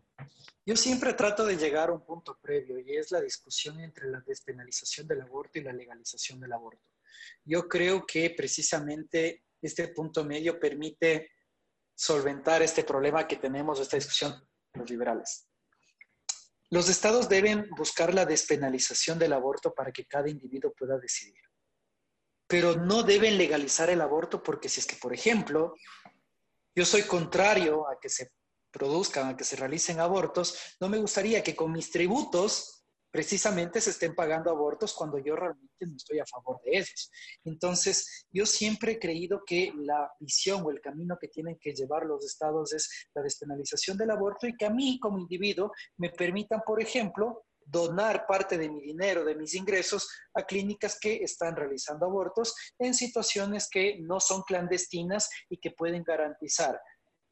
Yo siempre trato de llegar a un punto previo y es la discusión entre la despenalización del aborto y la legalización del aborto. Yo creo que precisamente este punto medio permite solventar este problema que tenemos, esta discusión los liberales. Los estados deben buscar la despenalización del aborto para que cada individuo pueda decidir. Pero no deben legalizar el aborto porque si es que, por ejemplo, yo soy contrario a que se produzcan, a que se realicen abortos, no me gustaría que con mis tributos precisamente se estén pagando abortos cuando yo realmente no estoy a favor de ellos. Entonces, yo siempre he creído que la visión o el camino que tienen que llevar los estados es la despenalización del aborto y que a mí como individuo me permitan, por ejemplo, donar parte de mi dinero, de mis ingresos a clínicas que están realizando abortos en situaciones que no son clandestinas y que pueden garantizar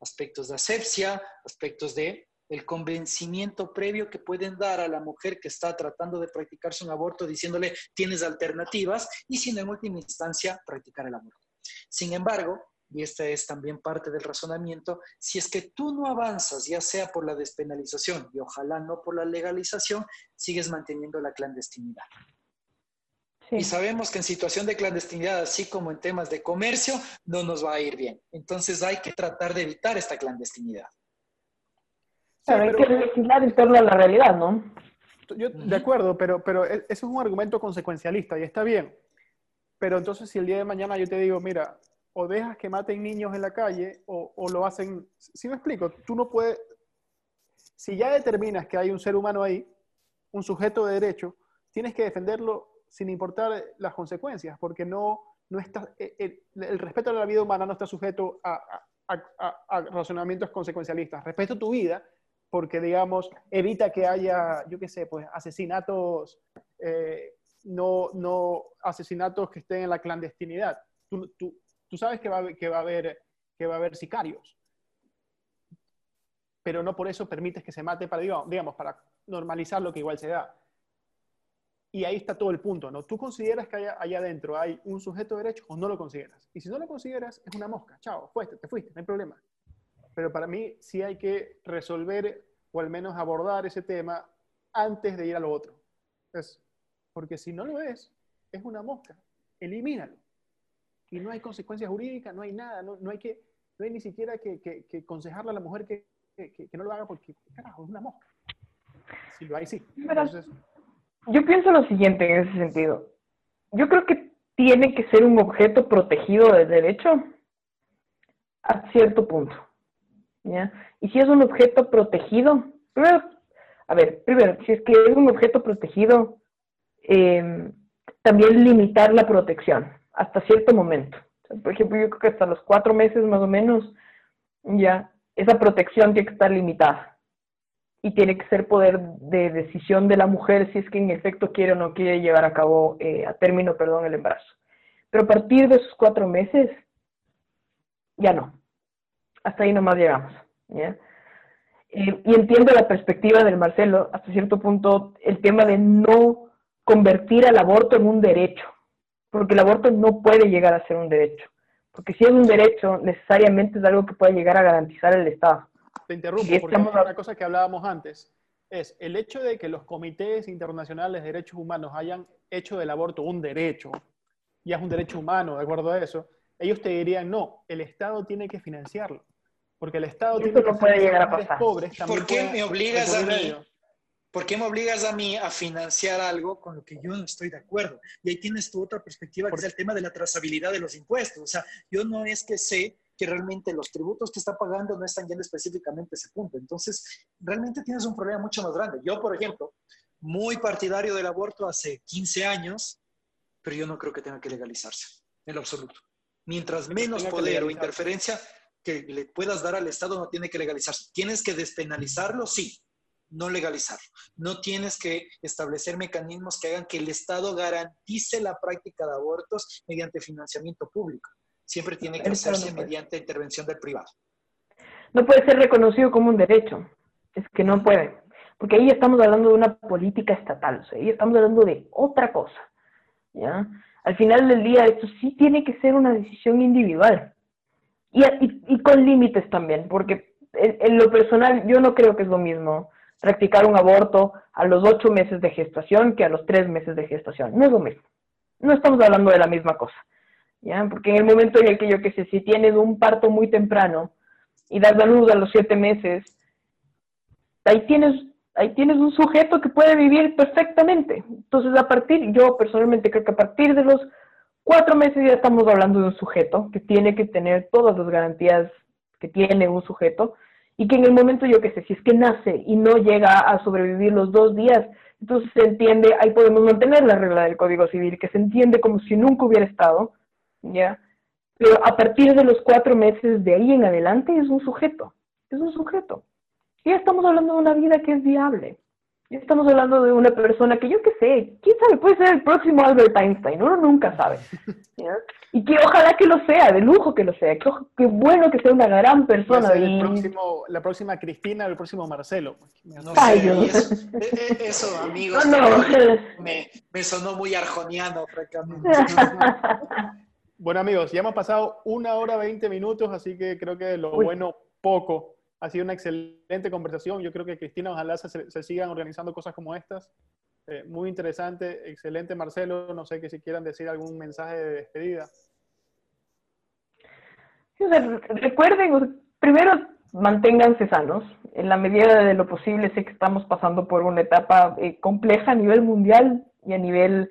aspectos de asepsia, aspectos de el convencimiento previo que pueden dar a la mujer que está tratando de practicarse un aborto diciéndole tienes alternativas y sin en última instancia practicar el aborto. Sin embargo, y esta es también parte del razonamiento, si es que tú no avanzas, ya sea por la despenalización y ojalá no por la legalización, sigues manteniendo la clandestinidad. Y sabemos que en situación de clandestinidad, así como en temas de comercio, no nos va a ir bien. Entonces hay que tratar de evitar esta clandestinidad. Pero hay que legislar en torno a la realidad, ¿no? Yo, de acuerdo, pero, pero e, eso es un argumento consecuencialista y está bien. Pero entonces si el día de mañana yo te digo, mira, o dejas que maten niños en la calle o, o lo hacen, si me explico, tú no puedes, si ya determinas que hay un ser humano ahí, un sujeto de derecho, tienes que defenderlo sin importar las consecuencias, porque no, no está, e, el, el respeto a la vida humana no está sujeto a, a, a, a razonamientos consecuencialistas. Respeto tu vida, porque, digamos, evita que haya, yo qué sé, pues asesinatos, eh, no, no asesinatos que estén en la clandestinidad. Tú, tú, tú sabes que va, a, que, va a haber, que va a haber sicarios, pero no por eso permites que se mate para, digamos, para normalizar lo que igual se da. Y ahí está todo el punto, ¿no? Tú consideras que allá, allá adentro hay un sujeto de derecho o no lo consideras. Y si no lo consideras, es una mosca. Chao, fuiste, te fuiste, no hay problema pero para mí sí hay que resolver o al menos abordar ese tema antes de ir a lo otro. Es, porque si no lo es, es una mosca. Elimínalo. Y no hay consecuencias jurídicas, no hay nada, no, no hay, que, no hay ni siquiera que, que, que aconsejarle a la mujer que, que, no lo haga porque, carajo, es una mosca. Si lo hay, sí. yo pienso lo siguiente en ese sentido. Yo creo que tiene que ser un objeto protegido de derecho a cierto punto. Y si es un objeto protegido, primero, a ver, primero, si es que es un objeto protegido, em, también limitar la protección hasta cierto momento. por ejemplo, yo creo que hasta los cuatro meses más o menos, ya, esa protección tiene que estar limitada. Y tiene que ser poder de decisión de la mujer si es que en efecto quiere o no quiere llevar a cabo, eh, a término, perdón, el embarazo. Pero a partir de esos cuatro meses, ya no hasta ahí nomás llegamos. ¿ya? Eh, y entiendo la perspectiva del Marcelo, hasta cierto punto, el tema de no convertir al aborto en un derecho, porque el aborto no puede llegar a ser un derecho, porque si es un derecho, necesariamente es algo que puede llegar a garantizar el Estado. Te interrumpo, porque una cosa que hablábamos antes es el hecho de que los comités internacionales de derechos humanos hayan hecho del aborto un derecho, y es un derecho humano, de acuerdo a eso, ellos te dirían, no, el Estado tiene que financiarlo. Porque el Estado tiene que puede llegar a pasar. pobres. ¿Por qué me obligas a mí? ¿Por qué me obligas a mí a financiar algo con lo que yo no estoy de acuerdo? Y ahí tienes tu otra perspectiva, que es el tema de la trazabilidad de los impuestos. O sea, yo no es que sé que realmente los tributos que está pagando no están yendo específicamente a ese punto. Entonces, realmente tienes un problema mucho más grande. Yo, por ejemplo, muy partidario del aborto hace 15 años, pero yo no creo que tenga que legalizarse, en lo absoluto. Mientras menos poder o interferencia que le puedas dar al Estado, no tiene que legalizarse. ¿Tienes que despenalizarlo? Sí, no legalizarlo. No tienes que establecer mecanismos que hagan que el Estado garantice la práctica de abortos mediante financiamiento público. Siempre tiene que hacerse mediante intervención del privado. No puede ser reconocido como un derecho. Es que no puede. Porque ahí estamos hablando de una política estatal. O sea, ahí estamos hablando de otra cosa. ¿ya? Al final del día, esto sí tiene que ser una decisión individual. Y, y, con límites también, porque en, lo personal yo no creo que es lo mismo practicar un aborto a los ocho meses de gestación que a los tres meses de gestación. No es lo mismo. No estamos hablando de la misma cosa. ¿ya? Porque en el momento en el que yo que sé, si tienes un parto muy temprano y das la luz a los siete meses, ahí tienes ahí tienes un sujeto que puede vivir perfectamente. Entonces, a partir, yo personalmente creo que a partir de los cuatro meses ya estamos hablando de un sujeto que tiene que tener todas las garantías que tiene un sujeto y que en el momento, yo qué sé, si es que nace y no llega a sobrevivir los dos días, entonces se entiende, ahí podemos mantener la regla del Código Civil, que se entiende como si nunca hubiera estado, ¿ya? Pero a partir de los cuatro meses de ahí en adelante es un sujeto, es un sujeto. Y estamos hablando de una vida que es viable. Ya estamos hablando de una persona que yo qué sé, quién sabe, puede ser el próximo Albert Einstein, uno nunca sabe. Y que ojalá que lo sea, de lujo que lo sea, que, bueno que sea una gran persona. la próxima Cristina, el próximo Marcelo. Ay, Eso, e, e, eso, amigos, Me, me, sonó muy arjoniano, francamente. bueno, amigos, ya hemos pasado una hora veinte minutos, así que creo que lo bueno poco ha sido una excelente conversación. Yo creo que Cristina, ojalá se, sigan organizando cosas como estas. Eh, muy interesante, excelente Marcelo. No sé que si quieran decir algún mensaje de despedida. recuerden, primero manténganse sanos. En la medida de lo posible, sé que estamos pasando por una etapa eh, compleja a nivel mundial y a nivel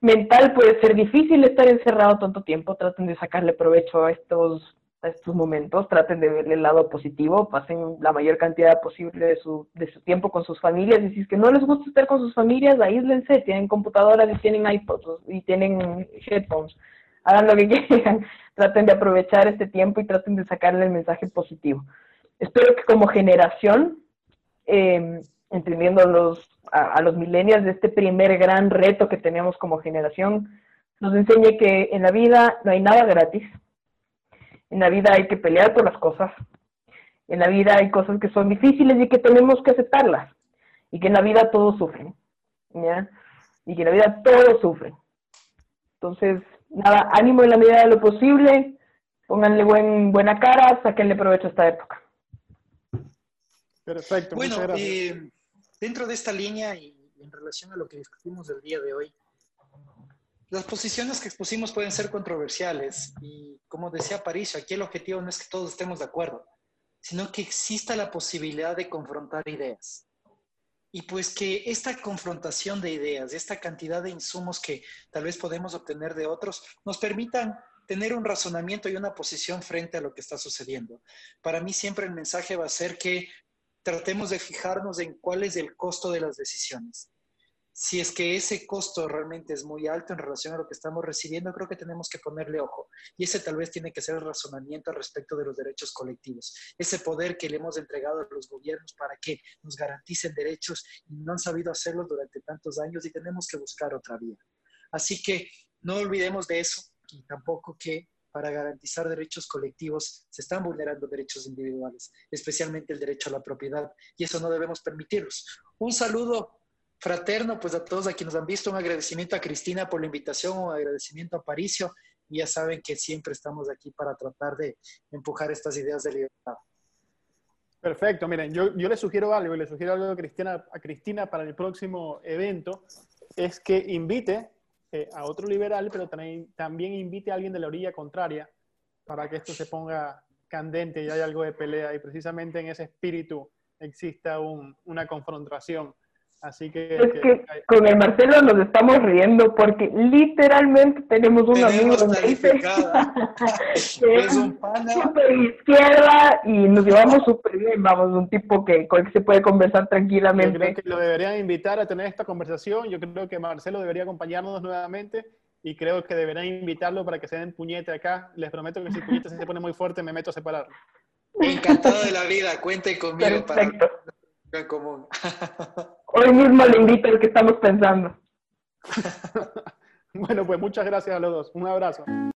mental puede ser difícil estar encerrado tanto tiempo. Traten de sacarle provecho a estos estos momentos, traten de ver el lado positivo, pasen la mayor cantidad posible de su, de su tiempo con sus familias, y si es que no les gusta estar con sus familias, aíslense, tienen computadoras y tienen iPods y tienen headphones, hagan lo que quieran, traten de aprovechar este tiempo y traten de sacarle el mensaje positivo. Espero que como generación, eh, entendiendo los, a, a los millennials de este primer gran reto que tenemos como generación, nos enseñe que en la vida no hay nada gratis, en la vida hay que pelear por las cosas. En la vida hay cosas que son difíciles y que tenemos que aceptarlas. Y que en la vida todos sufren. ¿ya? Y que en la vida todos sufren. Entonces, nada, ánimo en la medida de lo posible. Pónganle buen, buena cara, saquenle provecho a esta época. Perfecto. Bueno, eh, dentro de esta línea y en relación a lo que discutimos el día de hoy, las posiciones que expusimos pueden ser controversiales y como decía París, aquí el objetivo no es que todos estemos de acuerdo, sino que exista la posibilidad de confrontar ideas. Y pues que esta confrontación de ideas, esta cantidad de insumos que tal vez podemos obtener de otros, nos permitan tener un razonamiento y una posición frente a lo que está sucediendo. Para mí siempre el mensaje va a ser que tratemos de fijarnos en cuál es el costo de las decisiones si es que ese costo realmente es muy alto en relación a lo que estamos recibiendo, creo que tenemos que ponerle ojo. Y ese tal vez tiene que ser el razonamiento respecto de los derechos colectivos. Ese poder que le hemos entregado a los gobiernos para que nos garanticen derechos y no han sabido hacerlo durante tantos años y tenemos que buscar otra vía. Así que no olvidemos de eso y tampoco que para garantizar derechos colectivos se están vulnerando derechos individuales, especialmente el derecho a la propiedad, y eso no debemos permitirlos. Un saludo fraterno, pues a todos a quienes han visto, un agradecimiento a Cristina por la invitación, un agradecimiento a Paricio, y ya saben que siempre estamos aquí para tratar de empujar estas ideas de libertad. Perfecto, miren, yo, yo le sugiero algo, y le sugiero algo a Cristina, a Cristina para el próximo evento, es que invite eh, a otro liberal, pero también, también invite a alguien de la orilla contraria para que esto se ponga candente y haya algo de pelea y precisamente en ese espíritu exista un, una confrontación. Así que, es que, con el Marcelo nos estamos riendo porque literalmente tenemos un amigo que es un super izquierda y nos llevamos súper bien, vamos, un tipo que con el que se puede conversar tranquilamente. Yo creo que lo deberían invitar a tener esta conversación, yo creo que Marcelo debería acompañarnos nuevamente y creo que deberán invitarlo para que se den puñete acá. Les prometo que si el puñete se pone muy fuerte, me meto a separarlo. Encantado de la vida, cuente conmigo Perfecto. para en común. Hoy mismo le invito al que estamos pensando. Bueno, pues muchas gracias a los dos. Un abrazo.